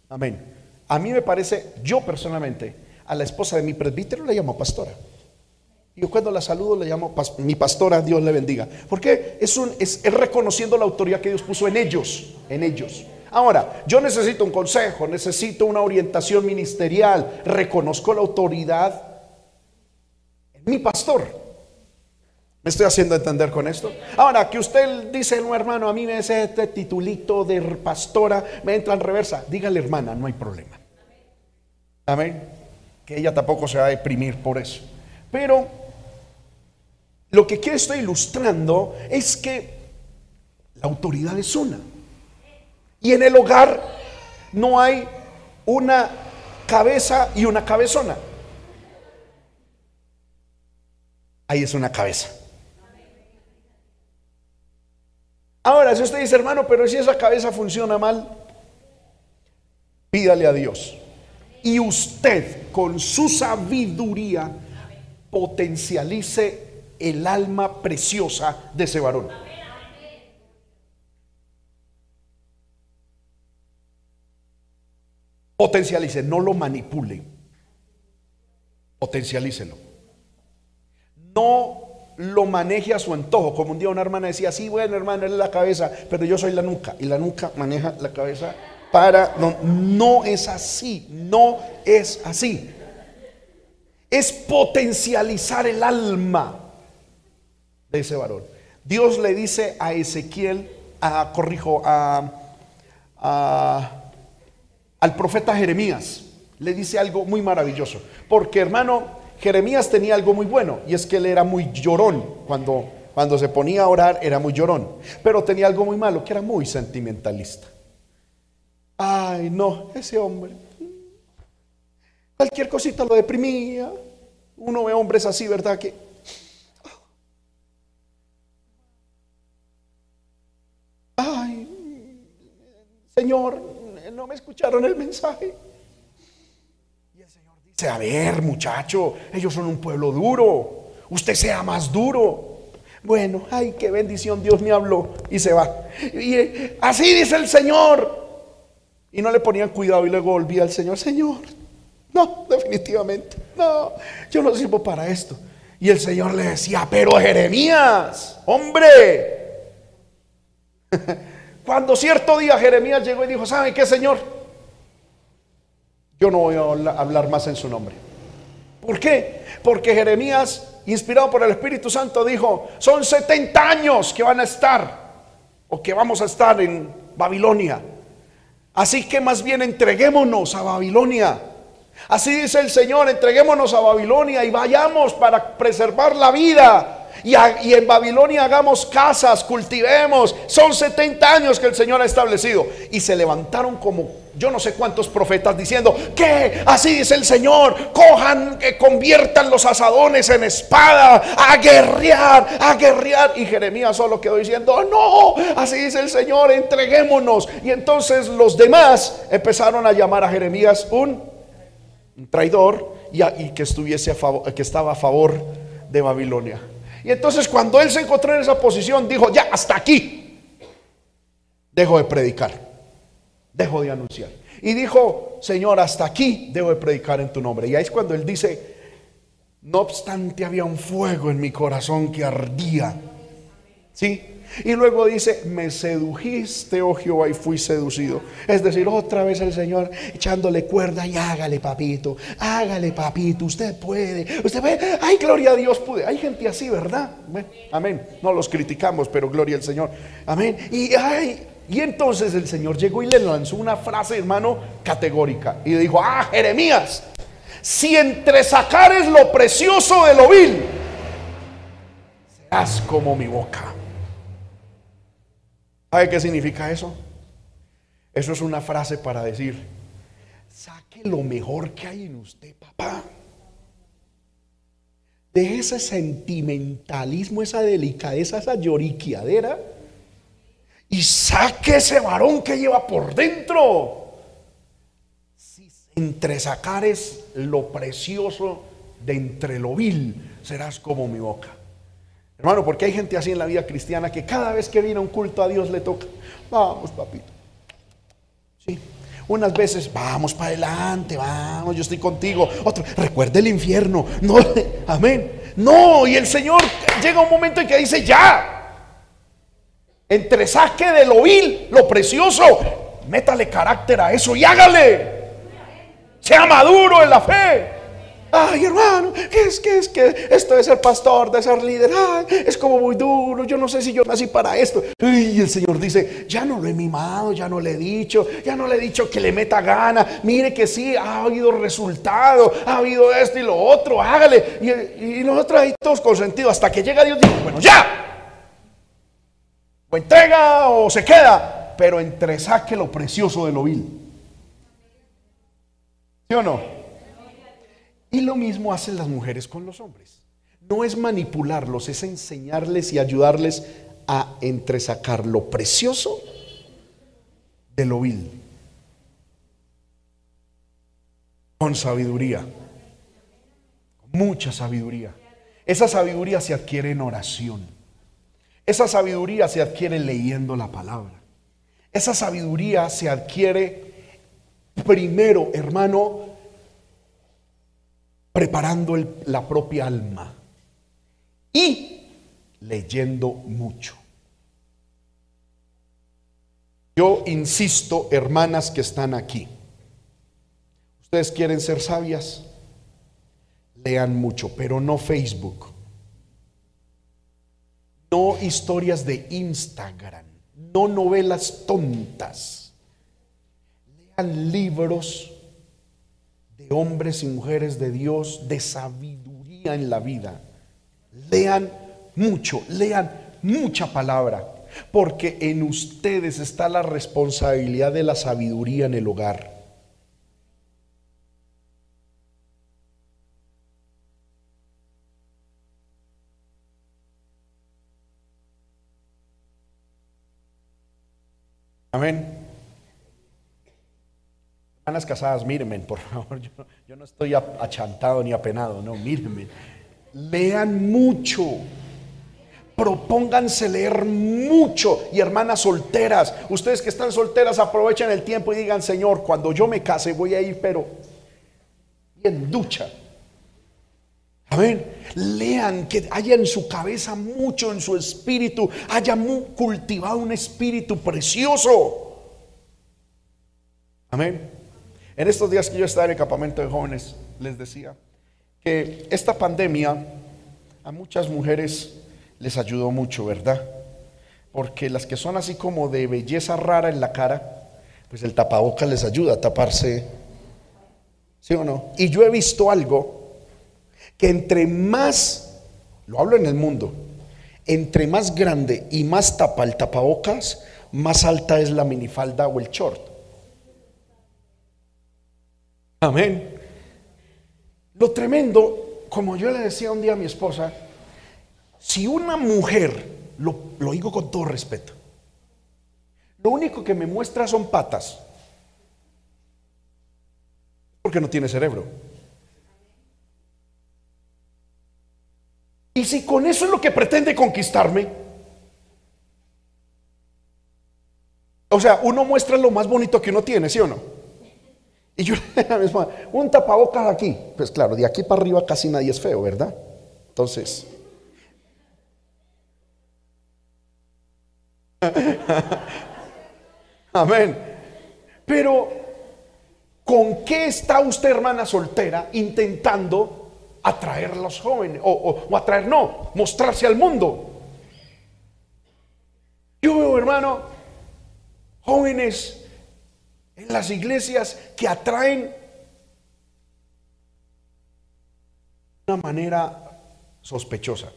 Amén. A mí me parece, yo personalmente, a la esposa de mi presbítero le llamo pastora. Yo cuando la saludo le llamo mi pastora, Dios le bendiga. Porque es, un, es, es reconociendo la autoridad que Dios puso en ellos, en ellos. Ahora, yo necesito un consejo, necesito una orientación ministerial, reconozco la autoridad en mi pastor. ¿Me estoy haciendo entender con esto? Ahora, que usted dice, no hermano, a mí me hace este titulito de pastora, me entra en reversa. Dígale hermana, no hay problema. Amén. Que ella tampoco se va a deprimir por eso. Pero lo que quiero estoy ilustrando es que la autoridad es una. Y en el hogar no hay una cabeza y una cabezona. Ahí es una cabeza. Ahora, si usted dice, hermano, pero si esa cabeza funciona mal, pídale a Dios. Y usted, con su sabiduría, potencialice el alma preciosa de ese varón. Potencialice, no lo manipule. Potencialícelo. No lo maneje a su antojo. Como un día una hermana decía, sí, bueno, hermano, él es la cabeza, pero yo soy la nuca. Y la nuca maneja la cabeza para... No, no es así, no es así. Es potencializar el alma de ese varón. Dios le dice a Ezequiel, a, corrijo, a, al profeta Jeremías, le dice algo muy maravilloso. Porque hermano, Jeremías tenía algo muy bueno y es que él era muy llorón cuando, cuando se ponía a orar era muy llorón, pero tenía algo muy malo que era muy sentimentalista. Ay, no, ese hombre. Cualquier cosita lo deprimía. Uno ve hombres así, ¿verdad? Que Señor, no me escucharon el mensaje a ver, muchacho, ellos son un pueblo duro. Usted sea más duro. Bueno, ay, qué bendición, Dios me habló y se va. Y eh, así dice el Señor. Y no le ponían cuidado y luego volvía al Señor, Señor, no, definitivamente, no, yo no sirvo para esto. Y el Señor le decía, pero Jeremías, hombre. Cuando cierto día Jeremías llegó y dijo, ¿sabe qué, Señor? yo no voy a hablar más en su nombre. ¿Por qué? Porque Jeremías, inspirado por el Espíritu Santo, dijo, son 70 años que van a estar o que vamos a estar en Babilonia. Así que más bien entreguémonos a Babilonia. Así dice el Señor, entreguémonos a Babilonia y vayamos para preservar la vida. Y, en Babilonia hagamos casas, cultivemos. Son 70 años que el Señor ha establecido. Y se levantaron como yo no sé cuántos profetas diciendo que así dice el Señor, cojan, que conviertan los asadones en espada, a guerrear, a guerrear. Y Jeremías solo quedó diciendo, no, así dice el Señor, entreguémonos. Y entonces los demás empezaron a llamar a Jeremías un, traidor y, y, que estuviese a favor, que estaba a favor de Babilonia. Y entonces cuando él se encontró en esa posición, dijo, ya, hasta aquí, dejo de predicar dejo de anunciar. Y dijo, Señor, hasta aquí debo de predicar en tu nombre. Y ahí es cuando él dice, no obstante había un fuego en mi corazón que ardía. ¿Sí? Y luego dice, me sedujiste, oh Jehová, y fui seducido. Es decir, otra vez el Señor echándole cuerda y hágale, papito, hágale, papito, usted puede, usted puede, ay, gloria a Dios, pude. Hay gente así, ¿verdad? Amén. No los criticamos, pero gloria al Señor. Amén. Y, ay, y entonces el Señor llegó y le lanzó una frase, hermano, categórica. Y dijo, ah, Jeremías, si entre sacares lo precioso de lo vil, serás como mi boca. ¿Sabe qué significa eso? Eso es una frase para decir, saque lo mejor que hay en usted, papá. De ese sentimentalismo, esa delicadeza, esa lloriquiadera. Y saque ese varón que lleva por dentro. Si entre sacares lo precioso de entre lo vil, serás como mi boca. Hermano, porque hay gente así en la vida cristiana que cada vez que viene un culto a Dios le toca, vamos papito. Sí. Unas veces, vamos para adelante, vamos, yo estoy contigo. Otro, recuerda el infierno. No, amén. No, y el Señor llega un momento en que dice, ya. Entre saque de lo vil, lo precioso, métale carácter a eso y hágale. Sea maduro en la fe. Ay, hermano, ¿qué es que es que esto de ser pastor, de ser líder? es como muy duro. Yo no sé si yo nací para esto. Y el Señor dice: Ya no lo he mimado, ya no le he dicho, ya no le he dicho que le meta gana. Mire que sí, ha habido resultado, ha habido esto y lo otro, hágale. Y, nosotros ahí todos consentidos hasta que llega Dios y dice: Bueno, ya. O entrega o se queda, pero entre saque lo precioso de lo vil. ¿Sí o no? Y lo mismo hacen las mujeres con los hombres. No es manipularlos, es enseñarles y ayudarles a entresacar lo precioso de lo vil. Con sabiduría. mucha sabiduría. Esa sabiduría se adquiere en oración. Esa sabiduría se adquiere leyendo la palabra. Esa sabiduría se adquiere primero, hermano, preparando la propia alma y leyendo mucho. Yo insisto, hermanas que están aquí, ustedes quieren ser sabias, lean mucho, pero no Facebook, no historias de Instagram, no novelas tontas, lean libros hombres y mujeres de Dios de sabiduría en la vida. Lean mucho, lean mucha palabra, porque en ustedes está la responsabilidad de la sabiduría en el hogar. Amén las casadas, mírenme, por favor, yo, no estoy achantado ni apenado, no, mírenme. Lean mucho, propónganse leer mucho. Y hermanas solteras, ustedes que están solteras, aprovechen el tiempo y digan, Señor, cuando yo me case voy a ir, pero bien ducha. Amén. Lean que haya en su cabeza mucho, en su espíritu, haya cultivado un espíritu precioso. Amén. En estos días que yo estaba en el campamento de jóvenes, les decía que esta pandemia a muchas mujeres les ayudó mucho, ¿verdad? Porque las que son así como de belleza rara en la cara, pues el tapabocas les ayuda a taparse, ¿sí o no? Y yo he visto algo que entre más, lo hablo en el mundo, entre más grande y más tapa el tapabocas, más alta es la minifalda o el short. Amén. Lo tremendo, como yo le decía un día a mi esposa, si una mujer, lo, digo con todo respeto, lo único que me muestra son patas, porque no tiene cerebro. Y si con eso es lo que pretende conquistarme, o sea, uno muestra lo más bonito que uno tiene, ¿sí o no? Y yo un tapabocas aquí. Pues claro, de aquí para arriba casi nadie es feo, ¿verdad? Entonces, Amén. Pero, ¿con qué está usted, hermana soltera, intentando atraer a los jóvenes? O, o atraer, no, mostrarse al mundo. Yo veo, hermano, jóvenes en las iglesias que atraen de una manera sospechosa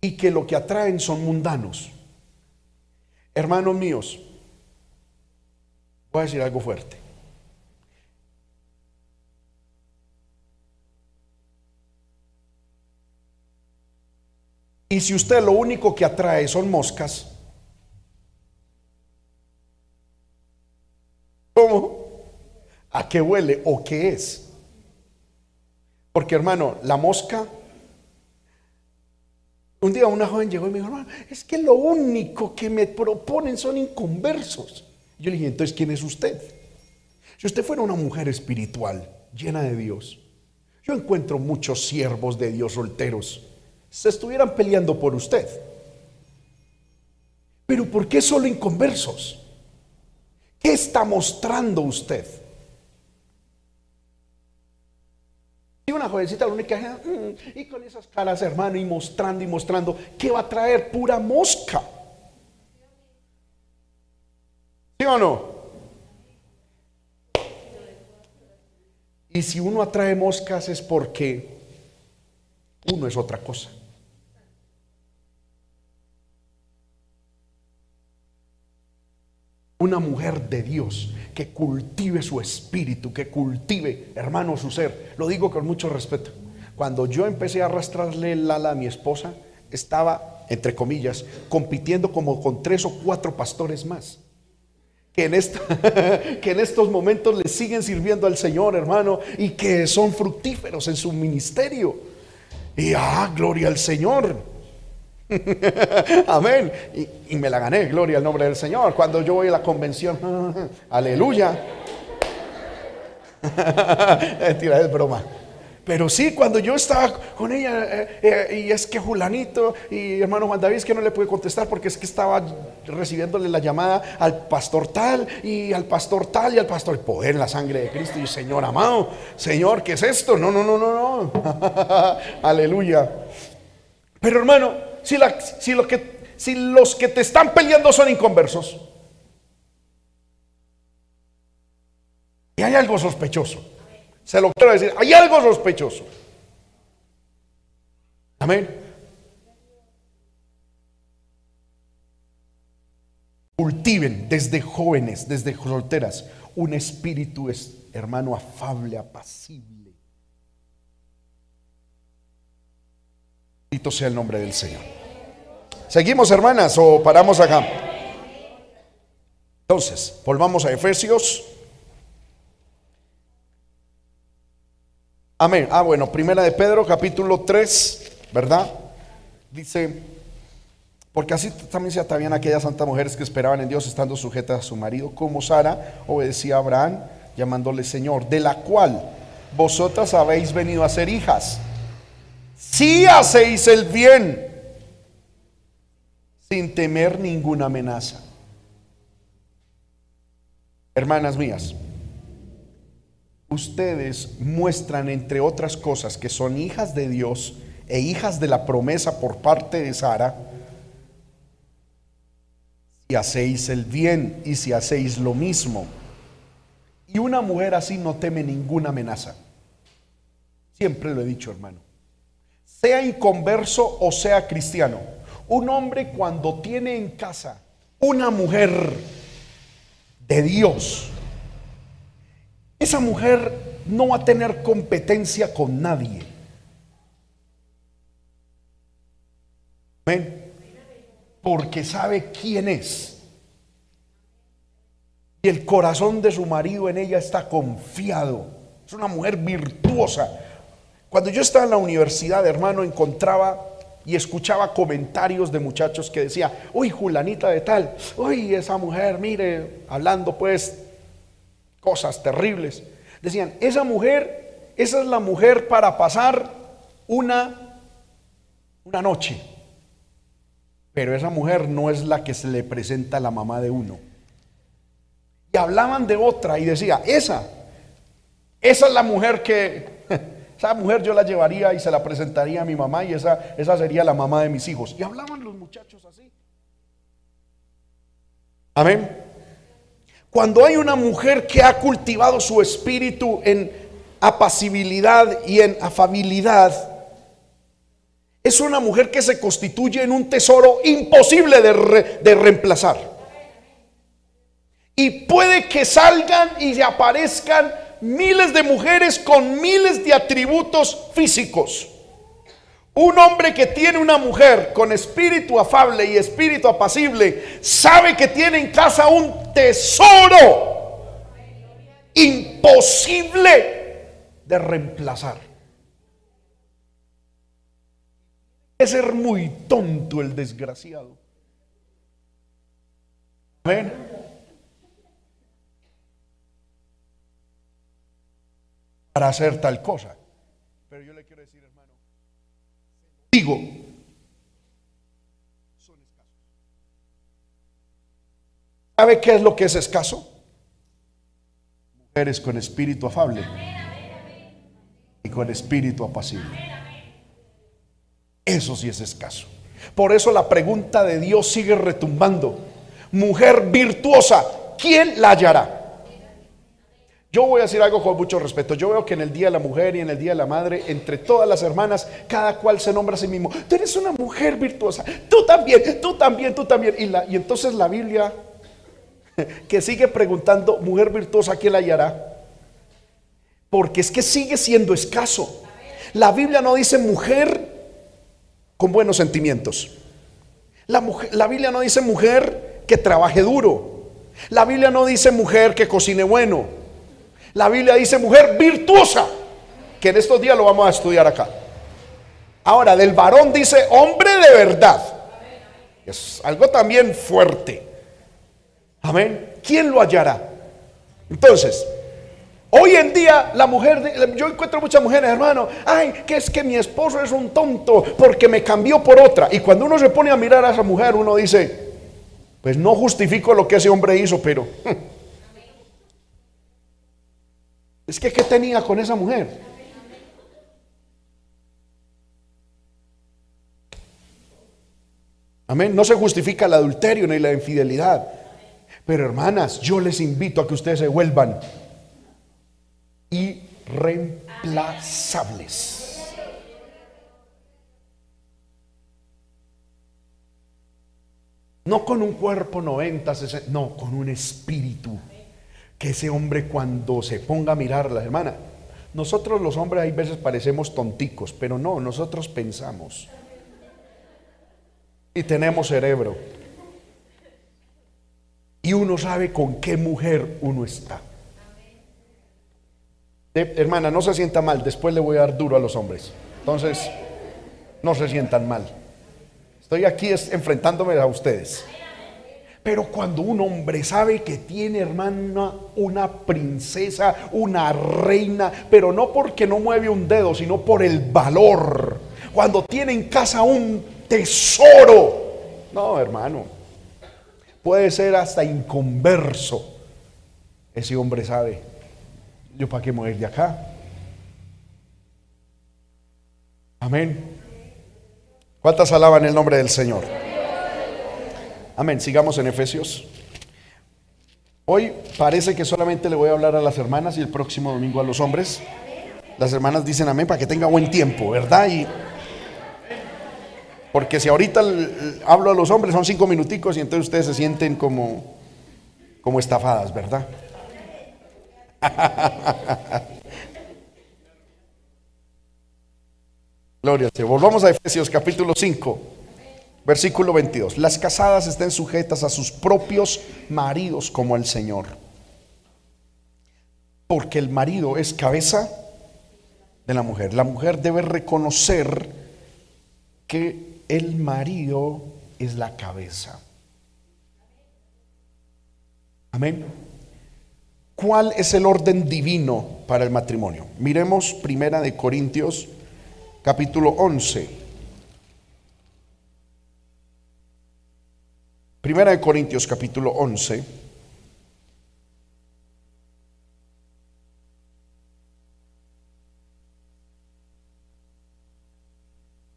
y que lo que atraen son mundanos. Hermanos míos, voy a decir algo fuerte. Y si usted lo único que atrae son moscas, ¿cómo? ¿A qué huele o qué es? Porque hermano, la mosca un día una joven llegó y me dijo, hermano, es que lo único que me proponen son inconversos. Yo le dije, entonces, ¿quién es usted? Si usted fuera una mujer espiritual, llena de Dios, yo encuentro muchos siervos de Dios solteros, se estuvieran peleando por usted. Pero ¿por qué solo inconversos? ¿Qué está mostrando usted? Y una jovencita, la única, mm", y con esas caras, hermano, y mostrando y mostrando, ¿qué va a traer? Pura mosca. ¿Sí o no? Y si uno atrae moscas es porque uno es otra cosa. Una mujer de Dios que cultive su espíritu, que cultive, hermano, su ser. Lo digo con mucho respeto. Cuando yo empecé a arrastrarle el ala a mi esposa, estaba, entre comillas, compitiendo como con tres o cuatro pastores más. Que en, que en estos momentos le siguen sirviendo al Señor, hermano, y que son fructíferos en su ministerio. Y ah, gloria al Señor. Amén. Y, me la gané, gloria al nombre del Señor. Cuando yo voy a la convención, aleluya. Tira, es broma. Pero sí, cuando yo estaba con ella, eh, eh, y es que Julanito y hermano Juan David, es que no le pude contestar porque es que estaba recibiéndole la llamada al pastor tal y al pastor tal y al pastor, el poder en la sangre de Cristo. Y Señor amado, Señor, ¿qué es esto? No, no, no, no, no. Aleluya. Pero hermano, si, que, si los que te están peleando son inconversos? Y hay algo sospechoso. Se lo quiero decir, hay algo sospechoso. Amén. Cultiven desde jóvenes, desde solteras, un espíritu, hermano, afable, apacible. Bendito sea el nombre del Señor. ¿Seguimos, hermanas, o paramos acá? Entonces, volvamos a Efesios. Amén. Ah, bueno, primera de Pedro, capítulo 3, ¿verdad? Dice, porque así también se atavían aquellas santas mujeres que esperaban en Dios estando sujetas a su marido, como Sara obedecía a Abraham, llamándole Señor, de la cual vosotras habéis venido a ser hijas. Si hacéis el bien sin temer ninguna amenaza. Hermanas mías, ustedes muestran, entre otras cosas, que son hijas de Dios e hijas de la promesa por parte de Sara, si hacéis el bien y si hacéis lo mismo. Y una mujer así no teme ninguna amenaza. Siempre lo he dicho, hermano. Sea inconverso o sea cristiano un hombre cuando tiene en casa una mujer de Dios, esa mujer no va a tener competencia con nadie. Porque sabe quién es. Y el corazón de su marido en ella está confiado. Es una mujer virtuosa. Cuando yo estaba en la universidad, hermano, encontraba y escuchaba comentarios de muchachos que decían, uy, Julanita de tal, uy, esa mujer, mire, hablando pues cosas terribles. Decían, esa mujer, esa es la mujer para pasar una, una noche. pero esa mujer no es la que se le presenta a la mamá de uno. Y hablaban de otra y decía, esa, esa es la mujer que, esa mujer yo la llevaría y se la presentaría a mi mamá y esa, esa sería la mamá de mis hijos. Y hablaban los muchachos así. Amén. Cuando hay una mujer que ha cultivado su espíritu en apacibilidad y en afabilidad, es una mujer que se constituye en un tesoro imposible de, de reemplazar. Y puede que salgan y aparezcan miles de mujeres con miles de atributos físicos. Un hombre que tiene una mujer con espíritu afable y espíritu apacible sabe que tiene en casa un tesoro imposible de reemplazar. Es ser muy tonto el desgraciado. Amén. Para hacer tal cosa. Pero yo le quiero decir, hermano, digo, son escasos. ¿Sabe qué es lo que es escaso? Mujeres con espíritu afable y con espíritu apacible. Eso sí es escaso. Por eso la pregunta de Dios sigue retumbando. Mujer virtuosa, ¿quién la hallará? Yo voy a decir algo con mucho respeto. Yo veo que en el Día de la Mujer y en el Día de la Madre, entre todas las hermanas, cada cual se nombra a sí mismo. Tú eres una mujer virtuosa. Tú también, tú también, tú también. Y, la, y entonces la Biblia, que sigue preguntando, mujer virtuosa, ¿quién la hallará? Porque es que sigue siendo escaso. La Biblia no dice mujer con buenos sentimientos. La, la Biblia no dice mujer que trabaje duro. La Biblia no dice mujer que cocine bueno. La Biblia dice mujer virtuosa, que en estos días lo vamos a estudiar acá. Ahora, del varón dice hombre de verdad. Es algo también fuerte. Amén. ¿Quién lo hallará? Entonces, Hoy en día la mujer, yo encuentro muchas mujeres, hermano, ay, que es que mi esposo es un tonto porque me cambió por otra. Y cuando uno se pone a mirar a esa mujer, uno dice, pues no justifico lo que ese hombre hizo, pero... Es que, ¿qué tenía con esa mujer? Amén. No se justifica el adulterio ni la infidelidad. Pero hermanas, yo les invito a que ustedes se vuelvan irreemplazables. No con un cuerpo 90, 60, no, con un espíritu. Que ese hombre cuando se ponga a mirar la hermana, nosotros los hombres hay veces parecemos tonticos, pero no, nosotros pensamos. Y tenemos cerebro. Y uno sabe con qué mujer uno está hermana, no se sienta mal, después le voy a dar duro a los hombres. Entonces, no se sientan mal. Estoy aquí enfrentándome a ustedes. Pero cuando un hombre sabe que tiene, hermana, una princesa, una reina, pero no porque no mueve un dedo, sino por el valor. Cuando tiene en casa un tesoro. No, hermano. Puede ser hasta inconverso. Ese hombre sabe yo para qué mover de acá. Amén. ¿Cuántas alaban el nombre del Señor? Amén. Sigamos en Efesios. Hoy parece que solamente le voy a hablar a las hermanas y el próximo domingo a los hombres. Las hermanas dicen amén para que tenga buen tiempo, ¿verdad? Y porque si ahorita hablo a los hombres son cinco minuticos y entonces ustedes se sienten como, como estafadas, ¿verdad? Gloria a Volvamos a Efesios capítulo 5, versículo 22. Las casadas estén sujetas a sus propios maridos como el Señor. Porque el marido es cabeza de la mujer. La mujer debe reconocer que el marido es la cabeza. Amén. ¿Cuál es el orden divino para el matrimonio? Miremos primera de Corintios capítulo 11. Primera de Corintios capítulo 11.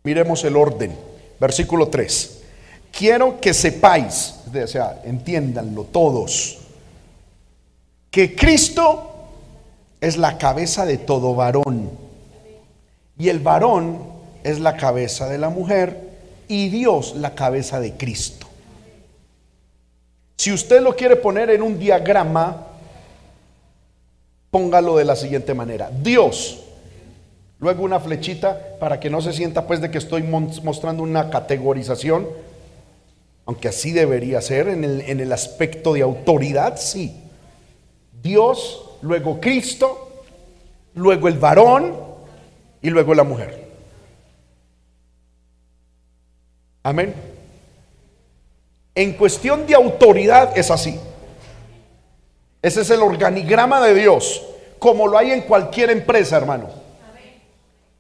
Miremos el orden. Versículo 3. Quiero que sepáis, o sea, entiéndanlo todos, que Cristo es la cabeza de todo varón. Y el varón es la cabeza de la mujer y Dios la cabeza de Cristo. Si usted lo quiere poner en un diagrama, póngalo de la siguiente manera. Dios, luego una flechita para que no se sienta pues de que estoy mostrando una categorización, aunque así debería ser en el, en el aspecto de autoridad, sí. Dios, luego Cristo, luego el varón y luego la mujer. Amén. En cuestión de autoridad es así. Ese es el organigrama de Dios, como lo hay en cualquier empresa, hermano.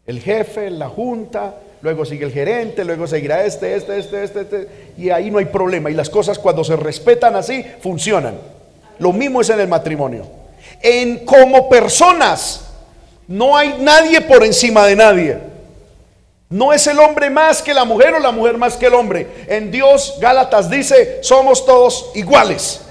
El jefe, la junta, luego sigue el gerente, luego seguirá este, este, este, este, este, y ahí no hay problema. Y las cosas cuando se respetan así, funcionan. Lo mismo es en el matrimonio. En como personas, no hay nadie por encima de nadie. No es el hombre más que la mujer o la mujer más que el hombre. En Dios, Gálatas dice, somos todos iguales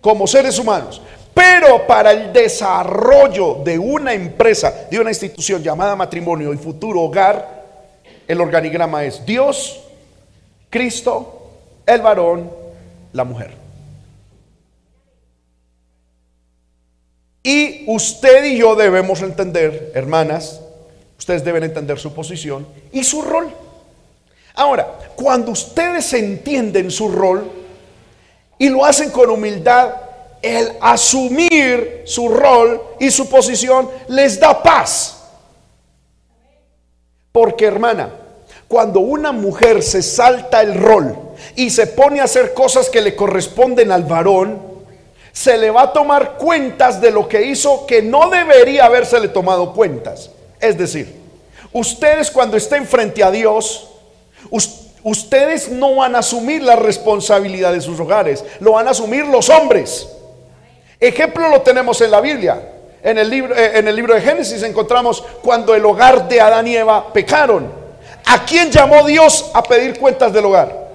como seres humanos. Pero para el desarrollo de una empresa, de una institución llamada matrimonio y futuro hogar, el organigrama es Dios, Cristo, el varón, la mujer. Y usted y yo debemos entender, hermanas, ustedes deben entender su posición y su rol. Ahora, cuando ustedes entienden su rol y lo hacen con humildad, el asumir su rol y su posición les da paz. Porque hermana, cuando una mujer se salta el rol y se pone a hacer cosas que le corresponden al varón, se le va a tomar cuentas de lo que hizo que no debería habérsele tomado cuentas. Es decir, ustedes cuando estén frente a Dios, ustedes no van a asumir la responsabilidad de sus hogares, lo van a asumir los hombres. Ejemplo lo tenemos en la Biblia. En el, libro, eh, en el libro de Génesis encontramos cuando el hogar de Adán y Eva pecaron. ¿A quién llamó Dios a pedir cuentas del hogar?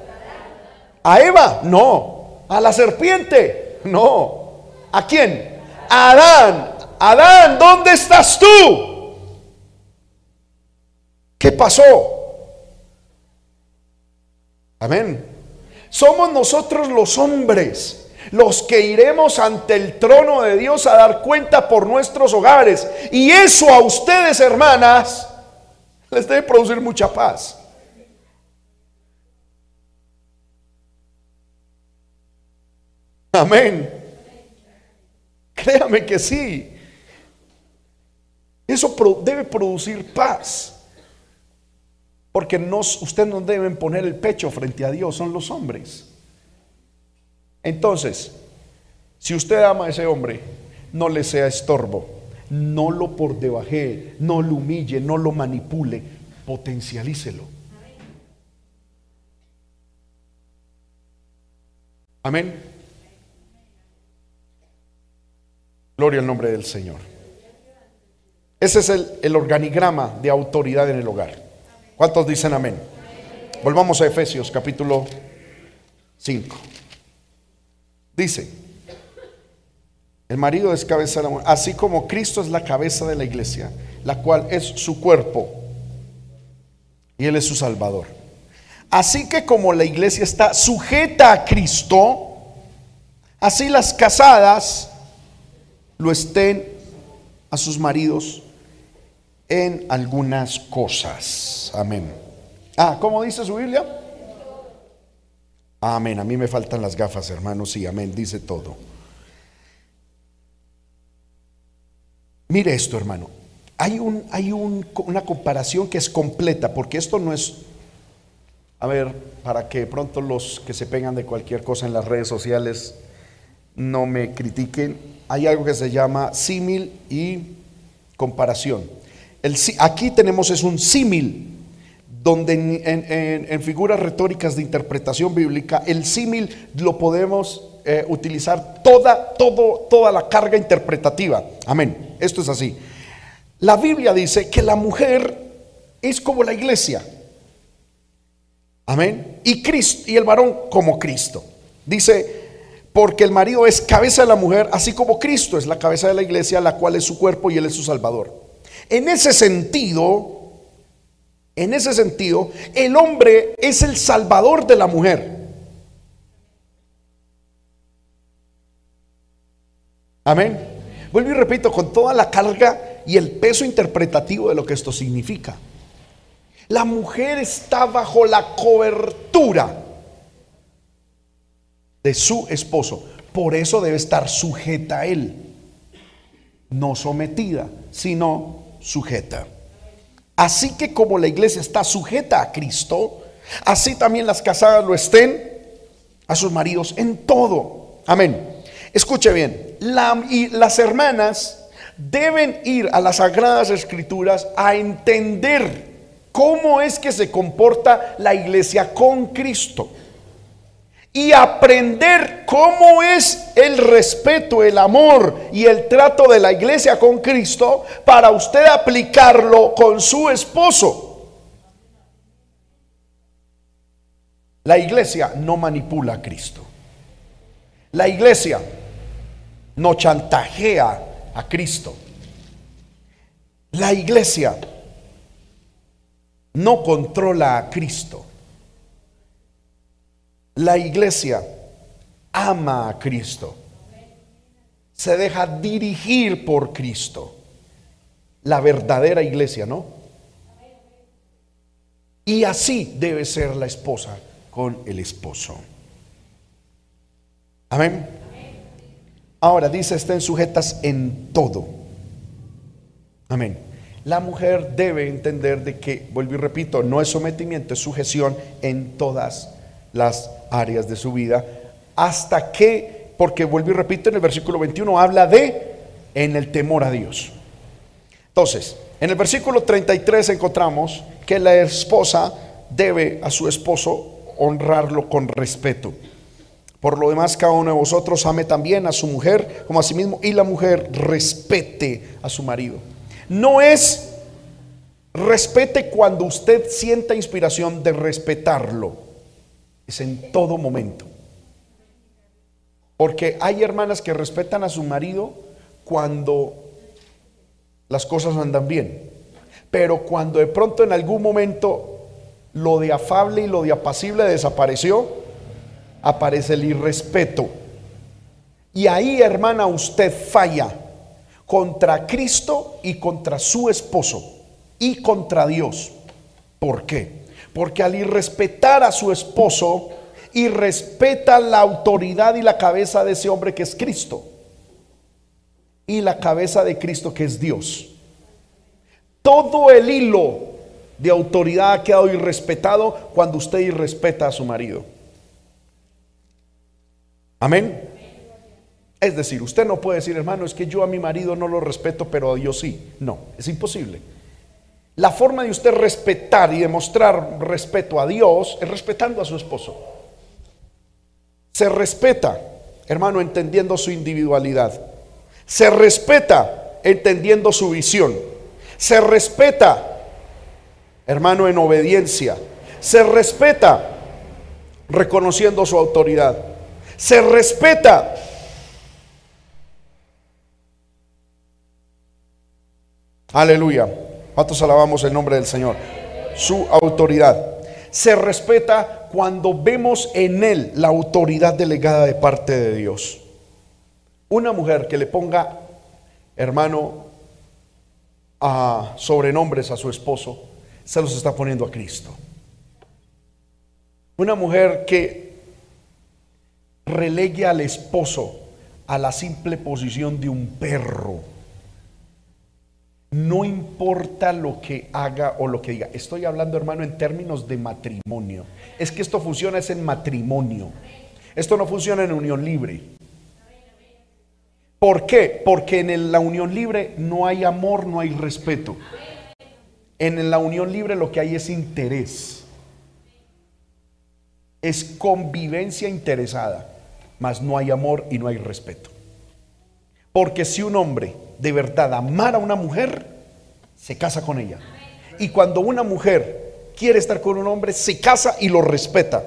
¿A Eva? No. ¿A la serpiente? No. ¿A quién? A Adán. Adán, ¿dónde estás tú? ¿Qué pasó? Amén. Somos nosotros los hombres los que iremos ante el trono de Dios a dar cuenta por nuestros hogares. Y eso a ustedes, hermanas, les debe producir mucha paz. Amén. Créame que sí. Eso debe producir paz. Porque ustedes no deben poner el pecho frente a Dios, son los hombres. Entonces, si usted ama a ese hombre, no le sea estorbo, no lo por debaje, no lo humille, no lo manipule, potencialícelo. Amén. Gloria al nombre del Señor. Ese es el, organigrama de autoridad en el hogar. ¿Cuántos dicen amén? Volvamos a Efesios capítulo 5. Dice, el marido es cabeza de la mujer, así como Cristo es la cabeza de la iglesia, la cual es su cuerpo y Él es su Salvador. Así que como la iglesia está sujeta a Cristo, así las casadas lo estén a sus maridos en algunas cosas. Amén. Ah, ¿cómo dice su Biblia? Amén. A mí me faltan las gafas, hermanos. Sí, amén. Dice todo. Mire esto, hermano. Hay, un, hay una comparación que es completa, porque esto no es, a ver, para que pronto los que se pegan de cualquier cosa en las redes sociales no me critiquen, hay algo que se llama símil y comparación. Aquí tenemos es un símil. donde en, figuras retóricas de interpretación bíblica el símil lo podemos eh, utilizar toda, todo, toda la carga interpretativa. Amén. Esto es así. La Biblia dice que la mujer es como la iglesia. Amén. Y Cristo y el varón como Cristo. Dice, porque el marido es cabeza de la mujer, así como Cristo es la cabeza de la iglesia, la cual es su cuerpo y él es su salvador. En ese sentido, en ese sentido, el hombre es el salvador de la mujer. Amén. Vuelvo y repito, con toda la carga y el peso interpretativo de lo que esto significa. La mujer está bajo la cobertura de su esposo. Por eso debe estar sujeta a él. No sometida, sino sujeta. Así que como la iglesia está sujeta a Cristo, así también las casadas lo estén a sus maridos en todo. Amén. Escuche bien, y las hermanas deben ir a las sagradas escrituras a entender cómo es que se comporta la iglesia con Cristo y aprender cómo es el respeto, el amor y el trato de la iglesia con Cristo para usted aplicarlo con su esposo. La iglesia no manipula a Cristo. La iglesia no chantajea a Cristo. La iglesia no controla a Cristo. La iglesia ama a Cristo. Se deja dirigir por Cristo. La verdadera iglesia, ¿no? Y así debe ser la esposa con el esposo. Amén. Ahora dice, estén sujetas en todo. Amén. La mujer debe entender de que, vuelvo y repito, no es sometimiento, es sujeción en todas las áreas de su vida, hasta que, porque vuelvo y repito, en el versículo 21 habla de en el temor a Dios. Entonces, en el versículo 33 encontramos que la esposa debe a su esposo honrarlo con respeto. Por lo demás, cada uno de vosotros ame también a su mujer como a sí mismo y la mujer respete a su marido. No es respete cuando usted sienta inspiración de respetarlo es en todo momento. Porque hay hermanas que respetan a su marido cuando las cosas andan bien. Pero cuando de pronto en algún momento lo de afable y lo de apacible desapareció, aparece el irrespeto. Y ahí, hermana, usted falla contra Cristo y contra su esposo y contra Dios. ¿Por qué? Porque al irrespetar a su esposo, irrespeta la autoridad y la cabeza de ese hombre que es Cristo. Y la cabeza de Cristo que es Dios. Todo el hilo de autoridad ha quedado irrespetado cuando usted irrespeta a su marido. Amén. Es decir, usted no puede decir, hermano, es que yo a mi marido no lo respeto, pero a Dios sí. No, es imposible. La forma de usted respetar y demostrar respeto a Dios es respetando a su esposo. Se respeta, hermano, entendiendo su individualidad. Se respeta entendiendo su visión. Se respeta, hermano, en obediencia. Se respeta reconociendo su autoridad. Se respeta Aleluya. ¿Cuántos alabamos el nombre del Señor? Su autoridad. Se respeta cuando vemos en Él la autoridad delegada de parte de Dios. Una mujer que le ponga, hermano, a sobrenombres a su esposo, se los está poniendo a Cristo. Una mujer que relegue al esposo a la simple posición de un perro no importa lo que haga o lo que diga. Estoy hablando, hermano, en términos de matrimonio. Es que esto funciona es en matrimonio. Esto no funciona en unión libre. ¿Por qué? Porque en la unión libre no hay amor, no hay respeto. En la unión libre lo que hay es interés. Es convivencia interesada, mas no hay amor y no hay respeto. Porque si un hombre de verdad amara a una mujer, se casa con ella. Y cuando una mujer quiere estar con un hombre, se casa y lo respeta.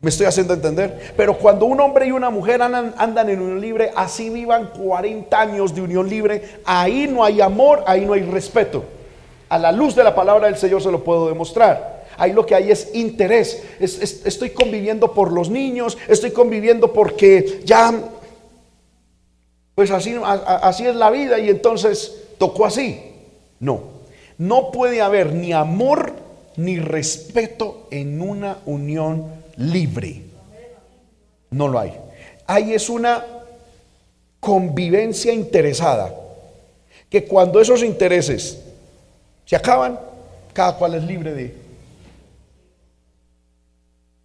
Me estoy haciendo entender. Pero cuando un hombre y una mujer andan, en unión libre, así vivan 40 años de unión libre, ahí no hay amor, ahí no hay respeto. A la luz de la palabra del Señor se lo puedo demostrar. Ahí lo que hay es interés. estoy conviviendo por los niños, estoy conviviendo porque ya, pues así, así es la vida y entonces tocó así. No, no puede haber ni amor ni respeto en una unión libre. No lo hay. Ahí es una convivencia interesada. Que cuando esos intereses se acaban, cada cual es libre de,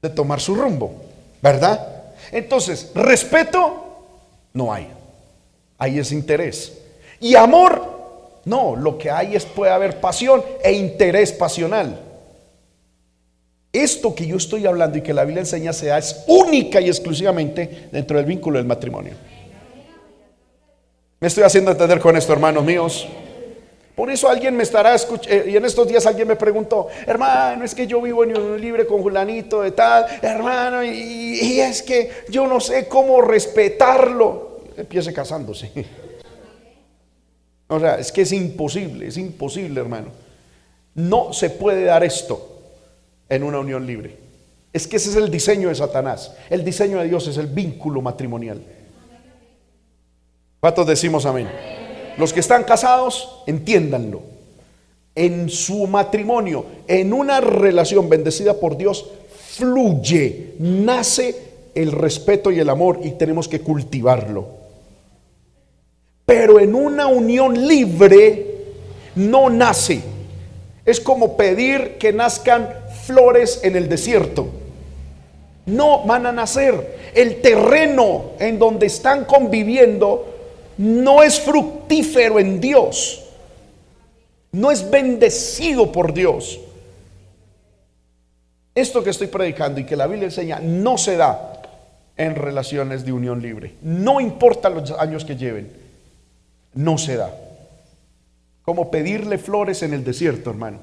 de tomar su rumbo, ¿verdad? Entonces, respeto no hay. Ahí es interés. Y amor, no, lo que hay es puede haber pasión e interés pasional. Esto que yo estoy hablando y que la Biblia enseña se da es única y exclusivamente dentro del vínculo del matrimonio. Me estoy haciendo entender con esto, hermanos míos. Por eso alguien me estará escuchando, eh, y en estos días alguien me preguntó, hermano, es que yo vivo en un libre con Julanito de tal, hermano, y es que yo no sé cómo respetarlo. Empiece casándose. O sea, es que es imposible, es imposible, hermano. No se puede dar esto en una unión libre. Es que ese es el diseño de Satanás. El diseño de Dios es el vínculo matrimonial. ¿Cuántos decimos amén? Los que están casados, entiéndanlo. En su matrimonio, en una relación bendecida por Dios, fluye, nace el respeto y el amor y tenemos que cultivarlo. Pero en una unión libre no nace. Es como pedir que nazcan flores en el desierto. No van a nacer. El terreno en donde están conviviendo no es fructífero en Dios, no es bendecido por Dios. Esto que estoy predicando y que la Biblia enseña no se da en relaciones de unión libre. No importa los años que lleven, no se da. Como pedirle flores en el desierto, hermano.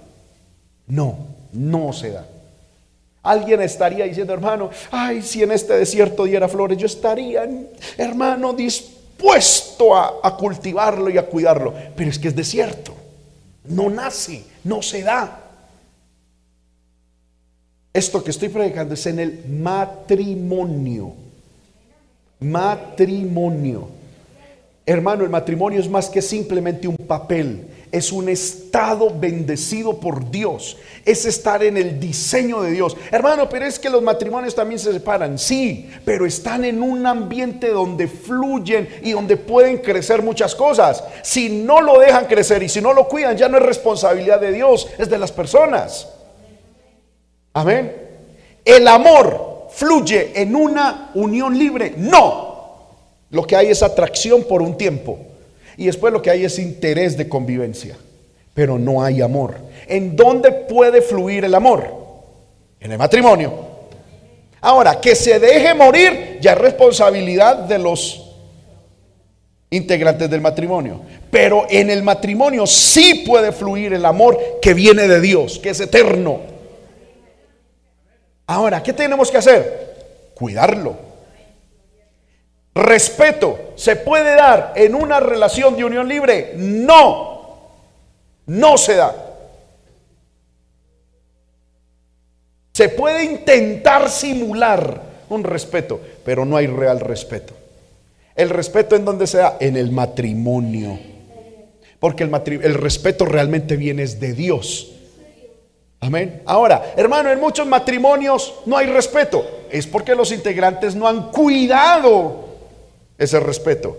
No, no se da. Alguien estaría diciendo, hermano, ay, si en este desierto diera flores, yo estaría, hermano, dispuesto puesto a, cultivarlo y a cuidarlo, pero es que es desierto, no nace, no se da. Esto que estoy predicando es en el matrimonio. Matrimonio. Hermano, el matrimonio es más que simplemente un papel es un estado bendecido por Dios, es estar en el diseño de Dios. Hermano, pero es que los matrimonios también se separan, sí, pero están en un ambiente donde fluyen y donde pueden crecer muchas cosas. Si no lo dejan crecer y si no lo cuidan, ya no es responsabilidad de Dios, es de las personas. Amén. El amor fluye en una unión libre. No. Lo que hay es atracción por un tiempo. Y después lo que hay es interés de convivencia, pero no hay amor. ¿En dónde puede fluir el amor? En el matrimonio. Ahora, que se deje morir ya es responsabilidad de los integrantes del matrimonio. Pero en el matrimonio sí puede fluir el amor que viene de Dios, que es eterno. Ahora, ¿qué tenemos que hacer? Cuidarlo. Respeto se puede dar en una relación de unión libre. No, no se da. Se puede intentar simular un respeto, pero no hay real respeto. El respeto en donde se da? En el matrimonio. Porque el, el respeto realmente viene de Dios. Amén. Ahora, hermano, en muchos matrimonios no hay respeto. Es porque los integrantes no han cuidado ese respeto.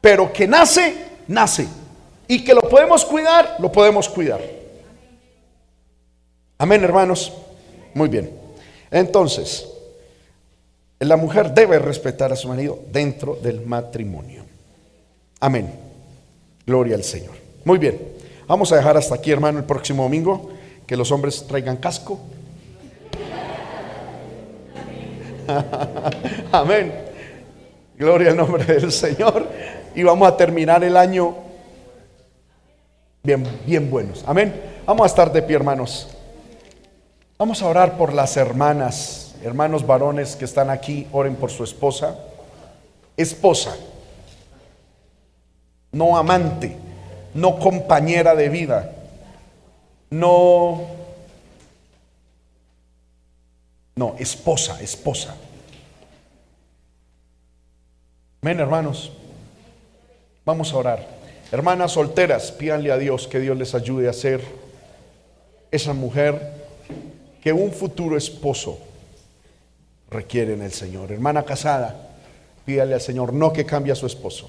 Pero que nace, nace. Y que lo podemos cuidar, lo podemos cuidar. Amén, hermanos. Muy bien. Entonces, la mujer debe respetar a su marido dentro del matrimonio. Amén. Gloria al Señor. Muy bien. Vamos a dejar hasta aquí, hermano, el próximo domingo. Que los hombres traigan casco. Amén. Gloria al nombre del Señor. Y vamos a terminar el año bien, bien buenos. Amén. Vamos a estar de pie, hermanos. Vamos a orar por las hermanas, hermanos varones que están aquí. Oren por su esposa. Esposa, no amante, no compañera de vida, no, no, esposa, esposa. Amén, hermanos. Vamos a orar. Hermanas solteras, pídanle a Dios que Dios les ayude a ser esa mujer que un futuro esposo requiere en el Señor. Hermana casada, pídale al Señor no que cambie a su esposo,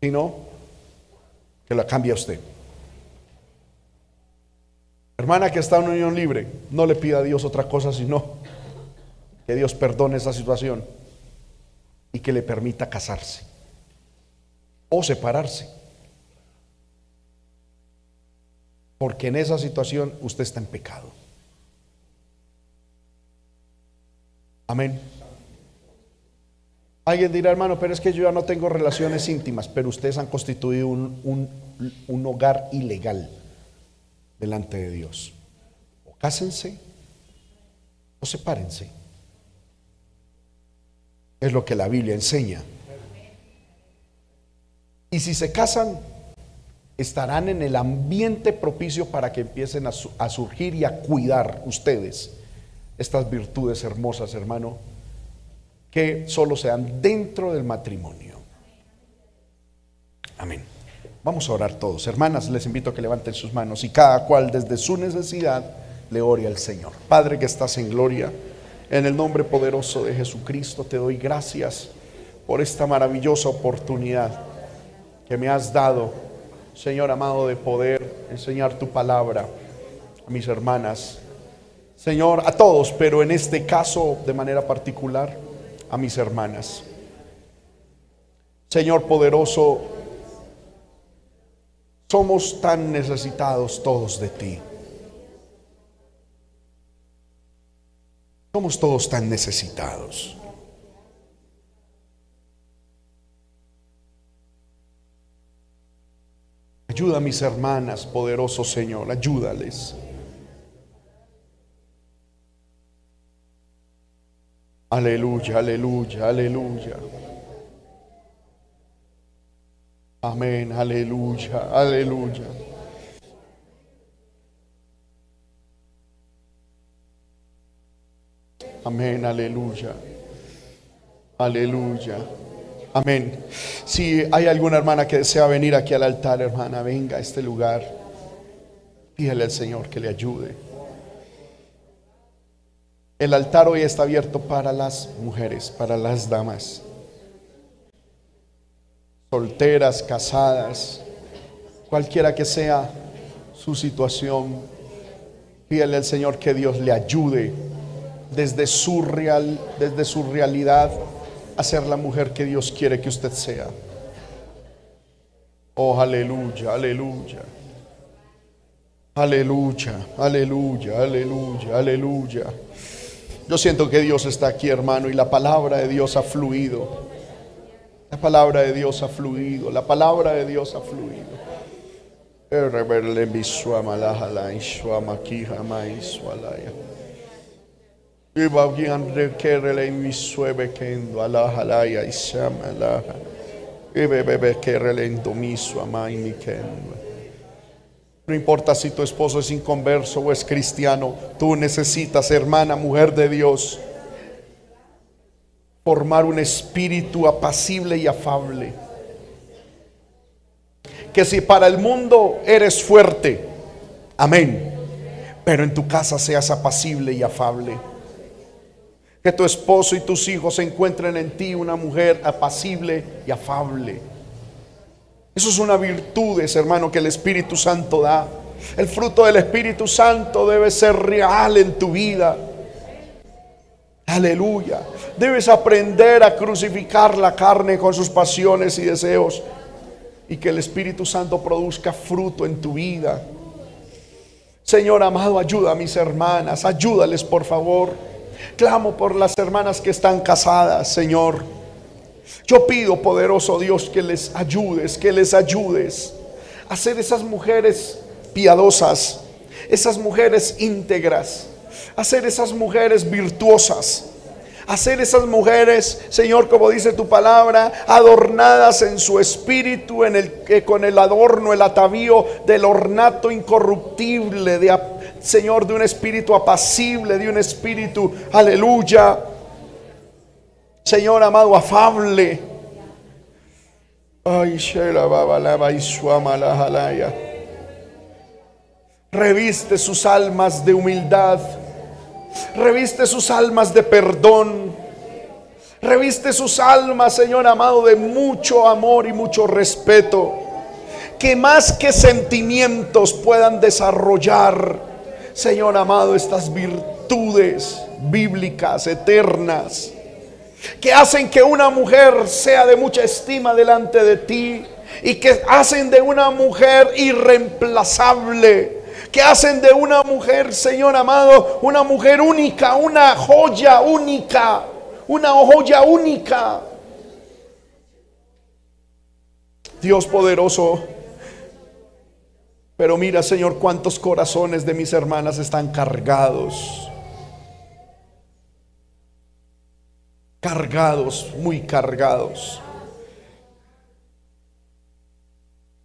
sino que la cambie a usted. Hermana que está en unión libre, no le pida a Dios otra cosa sino que Dios perdone esa situación y que le permita casarse o separarse. Porque en esa situación usted está en pecado. Amén. Alguien dirá, hermano, pero es que yo ya no tengo relaciones íntimas, pero ustedes han constituido un, un hogar ilegal delante de Dios. O cásense o sepárense. Es lo que la Biblia enseña. Y si se casan, estarán en el ambiente propicio para que empiecen a, surgir y a cuidar ustedes estas virtudes hermosas, hermano, que solo sean dentro del matrimonio. Amén. Vamos a orar todos. Hermanas, les invito a que levanten sus manos y cada cual desde su necesidad le ore al Señor. Padre que estás en gloria, en el nombre poderoso de Jesucristo te doy gracias por esta maravillosa oportunidad que me has dado, Señor amado, de poder enseñar tu palabra a mis hermanas Señor, a todos, pero en este caso de manera particular a mis hermanas. Señor poderoso, somos tan necesitados todos de ti. Somos todos tan necesitados. Ayuda a mis hermanas, poderoso Señor, ayúdales. Aleluya, aleluya, aleluya. Amén, aleluya, aleluya. Amén, aleluya. Aleluya. Amén. Si hay alguna hermana que desea venir aquí al altar, hermana, venga a este lugar. Dígale al Señor que le ayude. El altar hoy está abierto para las mujeres, para las damas, solteras, casadas, cualquiera que sea su situación. Pídele al Señor que Dios le ayude desde su, real, desde su realidad a ser la mujer que Dios quiere que usted sea. Oh, aleluya, aleluya. Aleluya, aleluya, aleluya, aleluya. Yo siento que Dios está aquí, hermano, y la palabra de Dios ha fluido. La palabra de Dios ha fluido. La palabra de Dios ha fluido. No importa si tu esposo es inconverso o es cristiano, tú necesitas, hermana, mujer de Dios, formar un espíritu apacible y afable. Que si para el mundo eres fuerte, amén, pero en tu casa seas apacible y afable. Que tu esposo y tus hijos encuentren en ti una mujer apacible y afable eso es una virtud, hermano, que el Espíritu Santo da. El fruto del Espíritu Santo debe ser real en tu vida. Aleluya. Debes aprender a crucificar la carne con sus pasiones y deseos. y que el Espíritu Santo produzca fruto en tu vida. Señor amado, ayuda a mis hermanas, ayúdales por favor. Clamo por las hermanas que están casadas, Señor. Yo pido, poderoso Dios, que les ayudes, que les ayudes a ser esas mujeres piadosas, esas mujeres íntegras, a esas mujeres virtuosas hacer esas mujeres, Señor, como dice tu palabra, adornadas en su espíritu, que con el adorno, el atavío del ornato incorruptible, de, Señor, de un espíritu apacible, de un espíritu, aleluya. Señor amado, afable. Ay, Reviste sus almas de humildad Reviste sus almas de perdón. Reviste sus almas, Señor amado, de mucho amor y mucho respeto. Que más que sentimientos puedan desarrollar, Señor amado, estas virtudes bíblicas, eternas, que hacen que una mujer sea de mucha estima delante de ti y que hacen de una mujer irreemplazable que hacen de una mujer, Señor amado, una mujer única, una joya única, una joya única. Dios poderoso. Pero mira, Señor, cuántos corazones de mis hermanas están cargados. Cargados, muy cargados.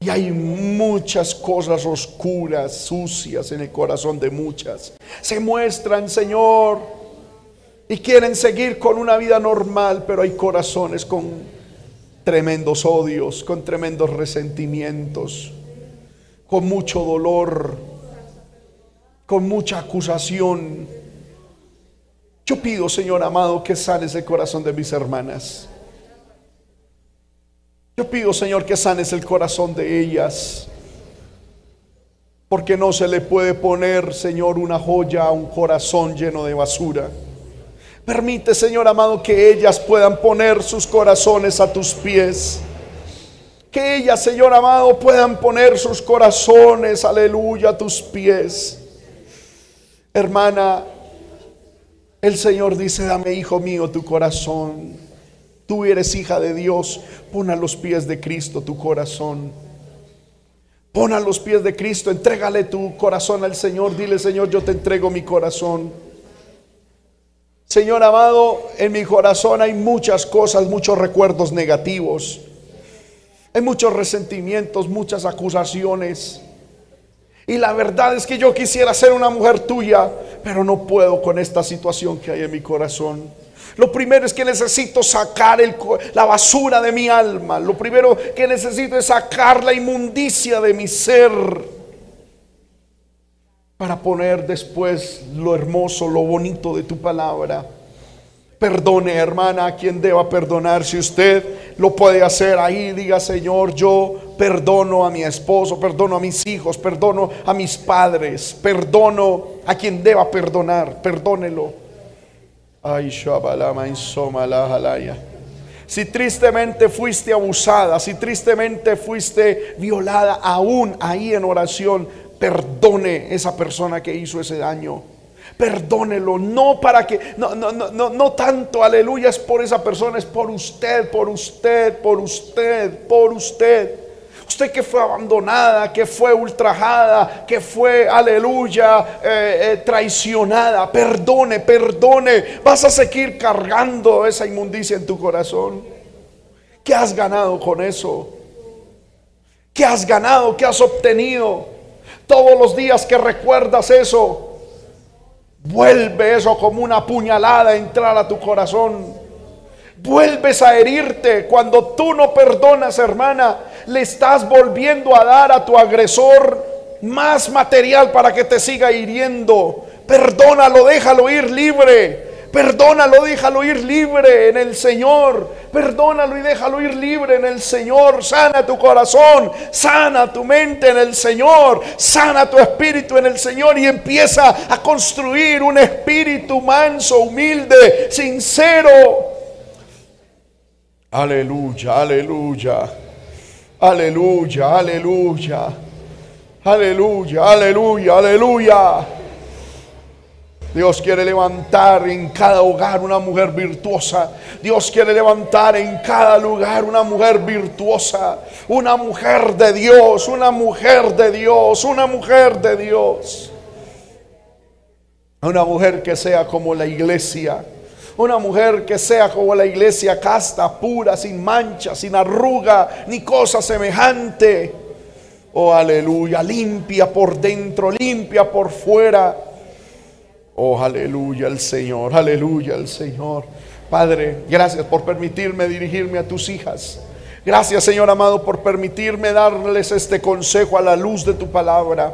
Y hay muchas cosas oscuras, sucias en el corazón de muchas. Se muestran, Señor, y quieren seguir con una vida normal, pero hay corazones con tremendos odios, con tremendos resentimientos, con mucho dolor, con mucha acusación. Yo pido, Señor amado, que sales el corazón de mis hermanas. Yo pido, Señor, que sanes el corazón de ellas. Porque no se le puede poner, Señor, una joya a un corazón lleno de basura. Permite, Señor amado, que ellas puedan poner sus corazones a tus pies. Que ellas, Señor amado, puedan poner sus corazones, aleluya, a tus pies. Hermana, el Señor dice, dame, hijo mío, tu corazón. Tú eres hija de Dios. Pon a los pies de Cristo tu corazón. Pon a los pies de Cristo. Entrégale tu corazón al Señor. Dile, Señor, yo te entrego mi corazón. Señor amado, en mi corazón hay muchas cosas, muchos recuerdos negativos. Hay muchos resentimientos, muchas acusaciones. Y la verdad es que yo quisiera ser una mujer tuya, pero no puedo con esta situación que hay en mi corazón. Lo primero es que necesito sacar la basura de mi alma. Lo primero que necesito es sacar la inmundicia de mi ser. Para poner después lo hermoso, lo bonito de tu palabra. Perdone, hermana, a quien deba perdonar. Si usted lo puede hacer ahí, diga, Señor, yo perdono a mi esposo, perdono a mis hijos, perdono a mis padres, perdono a quien deba perdonar, perdónelo. Ay, Si tristemente fuiste abusada, si tristemente fuiste violada, aún ahí en oración, perdone esa persona que hizo ese daño. Perdónelo, no para que, no, no, no, no tanto, aleluya, es por esa persona, es por usted, por usted, por usted, por usted. Usted que fue abandonada, que fue ultrajada, que fue, aleluya, eh, eh, traicionada, perdone, perdone. Vas a seguir cargando esa inmundicia en tu corazón. ¿Qué has ganado con eso? ¿Qué has ganado? ¿Qué has obtenido? Todos los días que recuerdas eso, vuelve eso como una puñalada a entrar a tu corazón. Vuelves a herirte cuando tú no perdonas, hermana le estás volviendo a dar a tu agresor más material para que te siga hiriendo. Perdónalo, déjalo ir libre. Perdónalo, déjalo ir libre en el Señor. Perdónalo y déjalo ir libre en el Señor. Sana tu corazón, sana tu mente en el Señor, sana tu espíritu en el Señor y empieza a construir un espíritu manso, humilde, sincero. Aleluya, aleluya. Aleluya, aleluya. Aleluya, aleluya, aleluya. Dios quiere levantar en cada hogar una mujer virtuosa. Dios quiere levantar en cada lugar una mujer virtuosa. Una mujer de Dios, una mujer de Dios, una mujer de Dios. Una mujer que sea como la iglesia. Una mujer que sea como la iglesia casta, pura, sin mancha, sin arruga, ni cosa semejante. Oh, aleluya, limpia por dentro, limpia por fuera Oh, aleluya al Señor, aleluya al Señor. Padre, gracias por permitirme dirigirme a tus hijas. Gracias, Señor amado, por permitirme darles este consejo a la luz de tu palabra.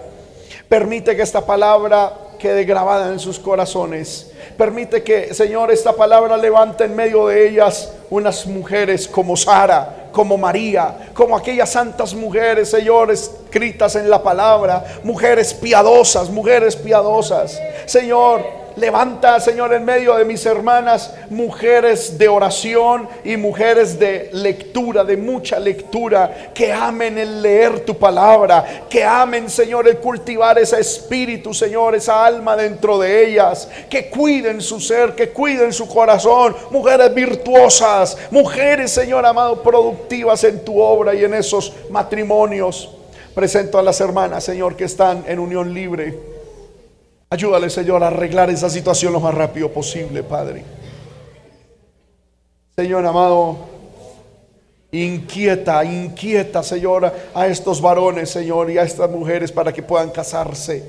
Permite que esta palabra quede grabada en sus corazones. Permite que, Señor, esta palabra levante en medio de ellas unas mujeres como Sara, como María, como aquellas santas mujeres, Señor, en la palabra, mujeres piadosas, mujeres piadosas. Señor, Levanta, Señor, en medio de mis hermanas, mujeres de oración y mujeres de lectura, de mucha lectura, que amen el leer tu palabra, que amen, Señor, el cultivar ese espíritu, Señor, esa alma dentro de ellas, que cuiden su ser, que cuiden su corazón, mujeres virtuosas, mujeres, Señor amado, productivas en tu obra y en esos matrimonios. Presento a las hermanas, Señor, que están en unión libre Ayúdale, Señor, a arreglar esa situación lo más rápido posible, Padre. Señor amado, inquieta, inquieta, Señor, a estos varones, Señor, y a estas mujeres para que puedan casarse.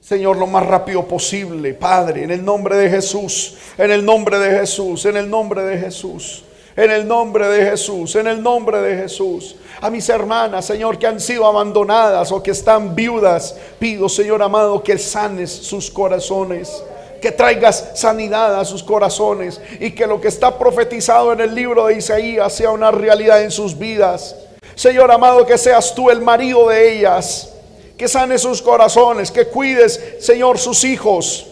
Señor, lo más rápido posible, Padre, en el nombre de Jesús, en el nombre de Jesús, en el nombre de Jesús, en el nombre de Jesús, en el nombre de Jesús a mis hermanas, Señor, que han sido abandonadas o que están viudas. Pido, Señor amado, que sanes sus corazones. Que traigas sanidad a sus corazones y que lo que está profetizado en el libro de Isaías sea una realidad en sus vidas. Señor amado, que seas tú el marido de ellas, que sane sus corazones, que cuides, Señor, sus hijos.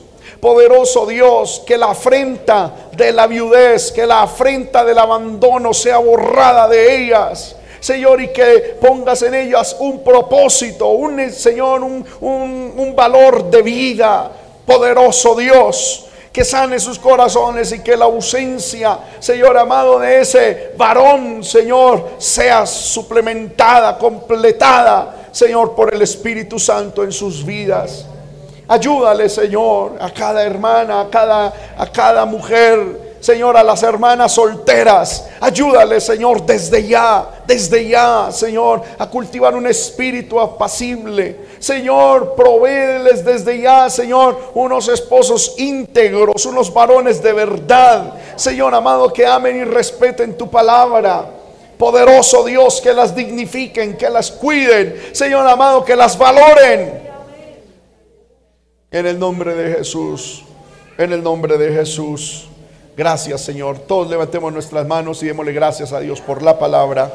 Poderoso Dios, que la afrenta de la viudez, que la afrenta del abandono sea borrada de ellas. Señor, y que pongas en ellas un propósito, un Señor, un, un valor de vida. Poderoso Dios que sane sus corazones y que la ausencia, Señor amado, de ese varón, Señor, sea suplementada, completada, Señor, por el Espíritu Santo en sus vidas. Ayúdale, Señor, a cada hermana, a cada, a cada mujer, Señor, a las hermanas solteras. Ayúdale, Señor, desde ya, desde ya, Señor, a cultivar un espíritu apacible. Señor, provéeles desde ya, Señor, unos esposos íntegros, unos varones de verdad. Señor amado, que amen y respeten tu palabra. Poderoso Dios, que las dignifiquen, que las cuiden. Señor amado, que las valoren. En el nombre de Jesús. En el nombre de Jesús. Gracias, Señor. Todos levantemos nuestras manos y démosle gracias a Dios por la palabra.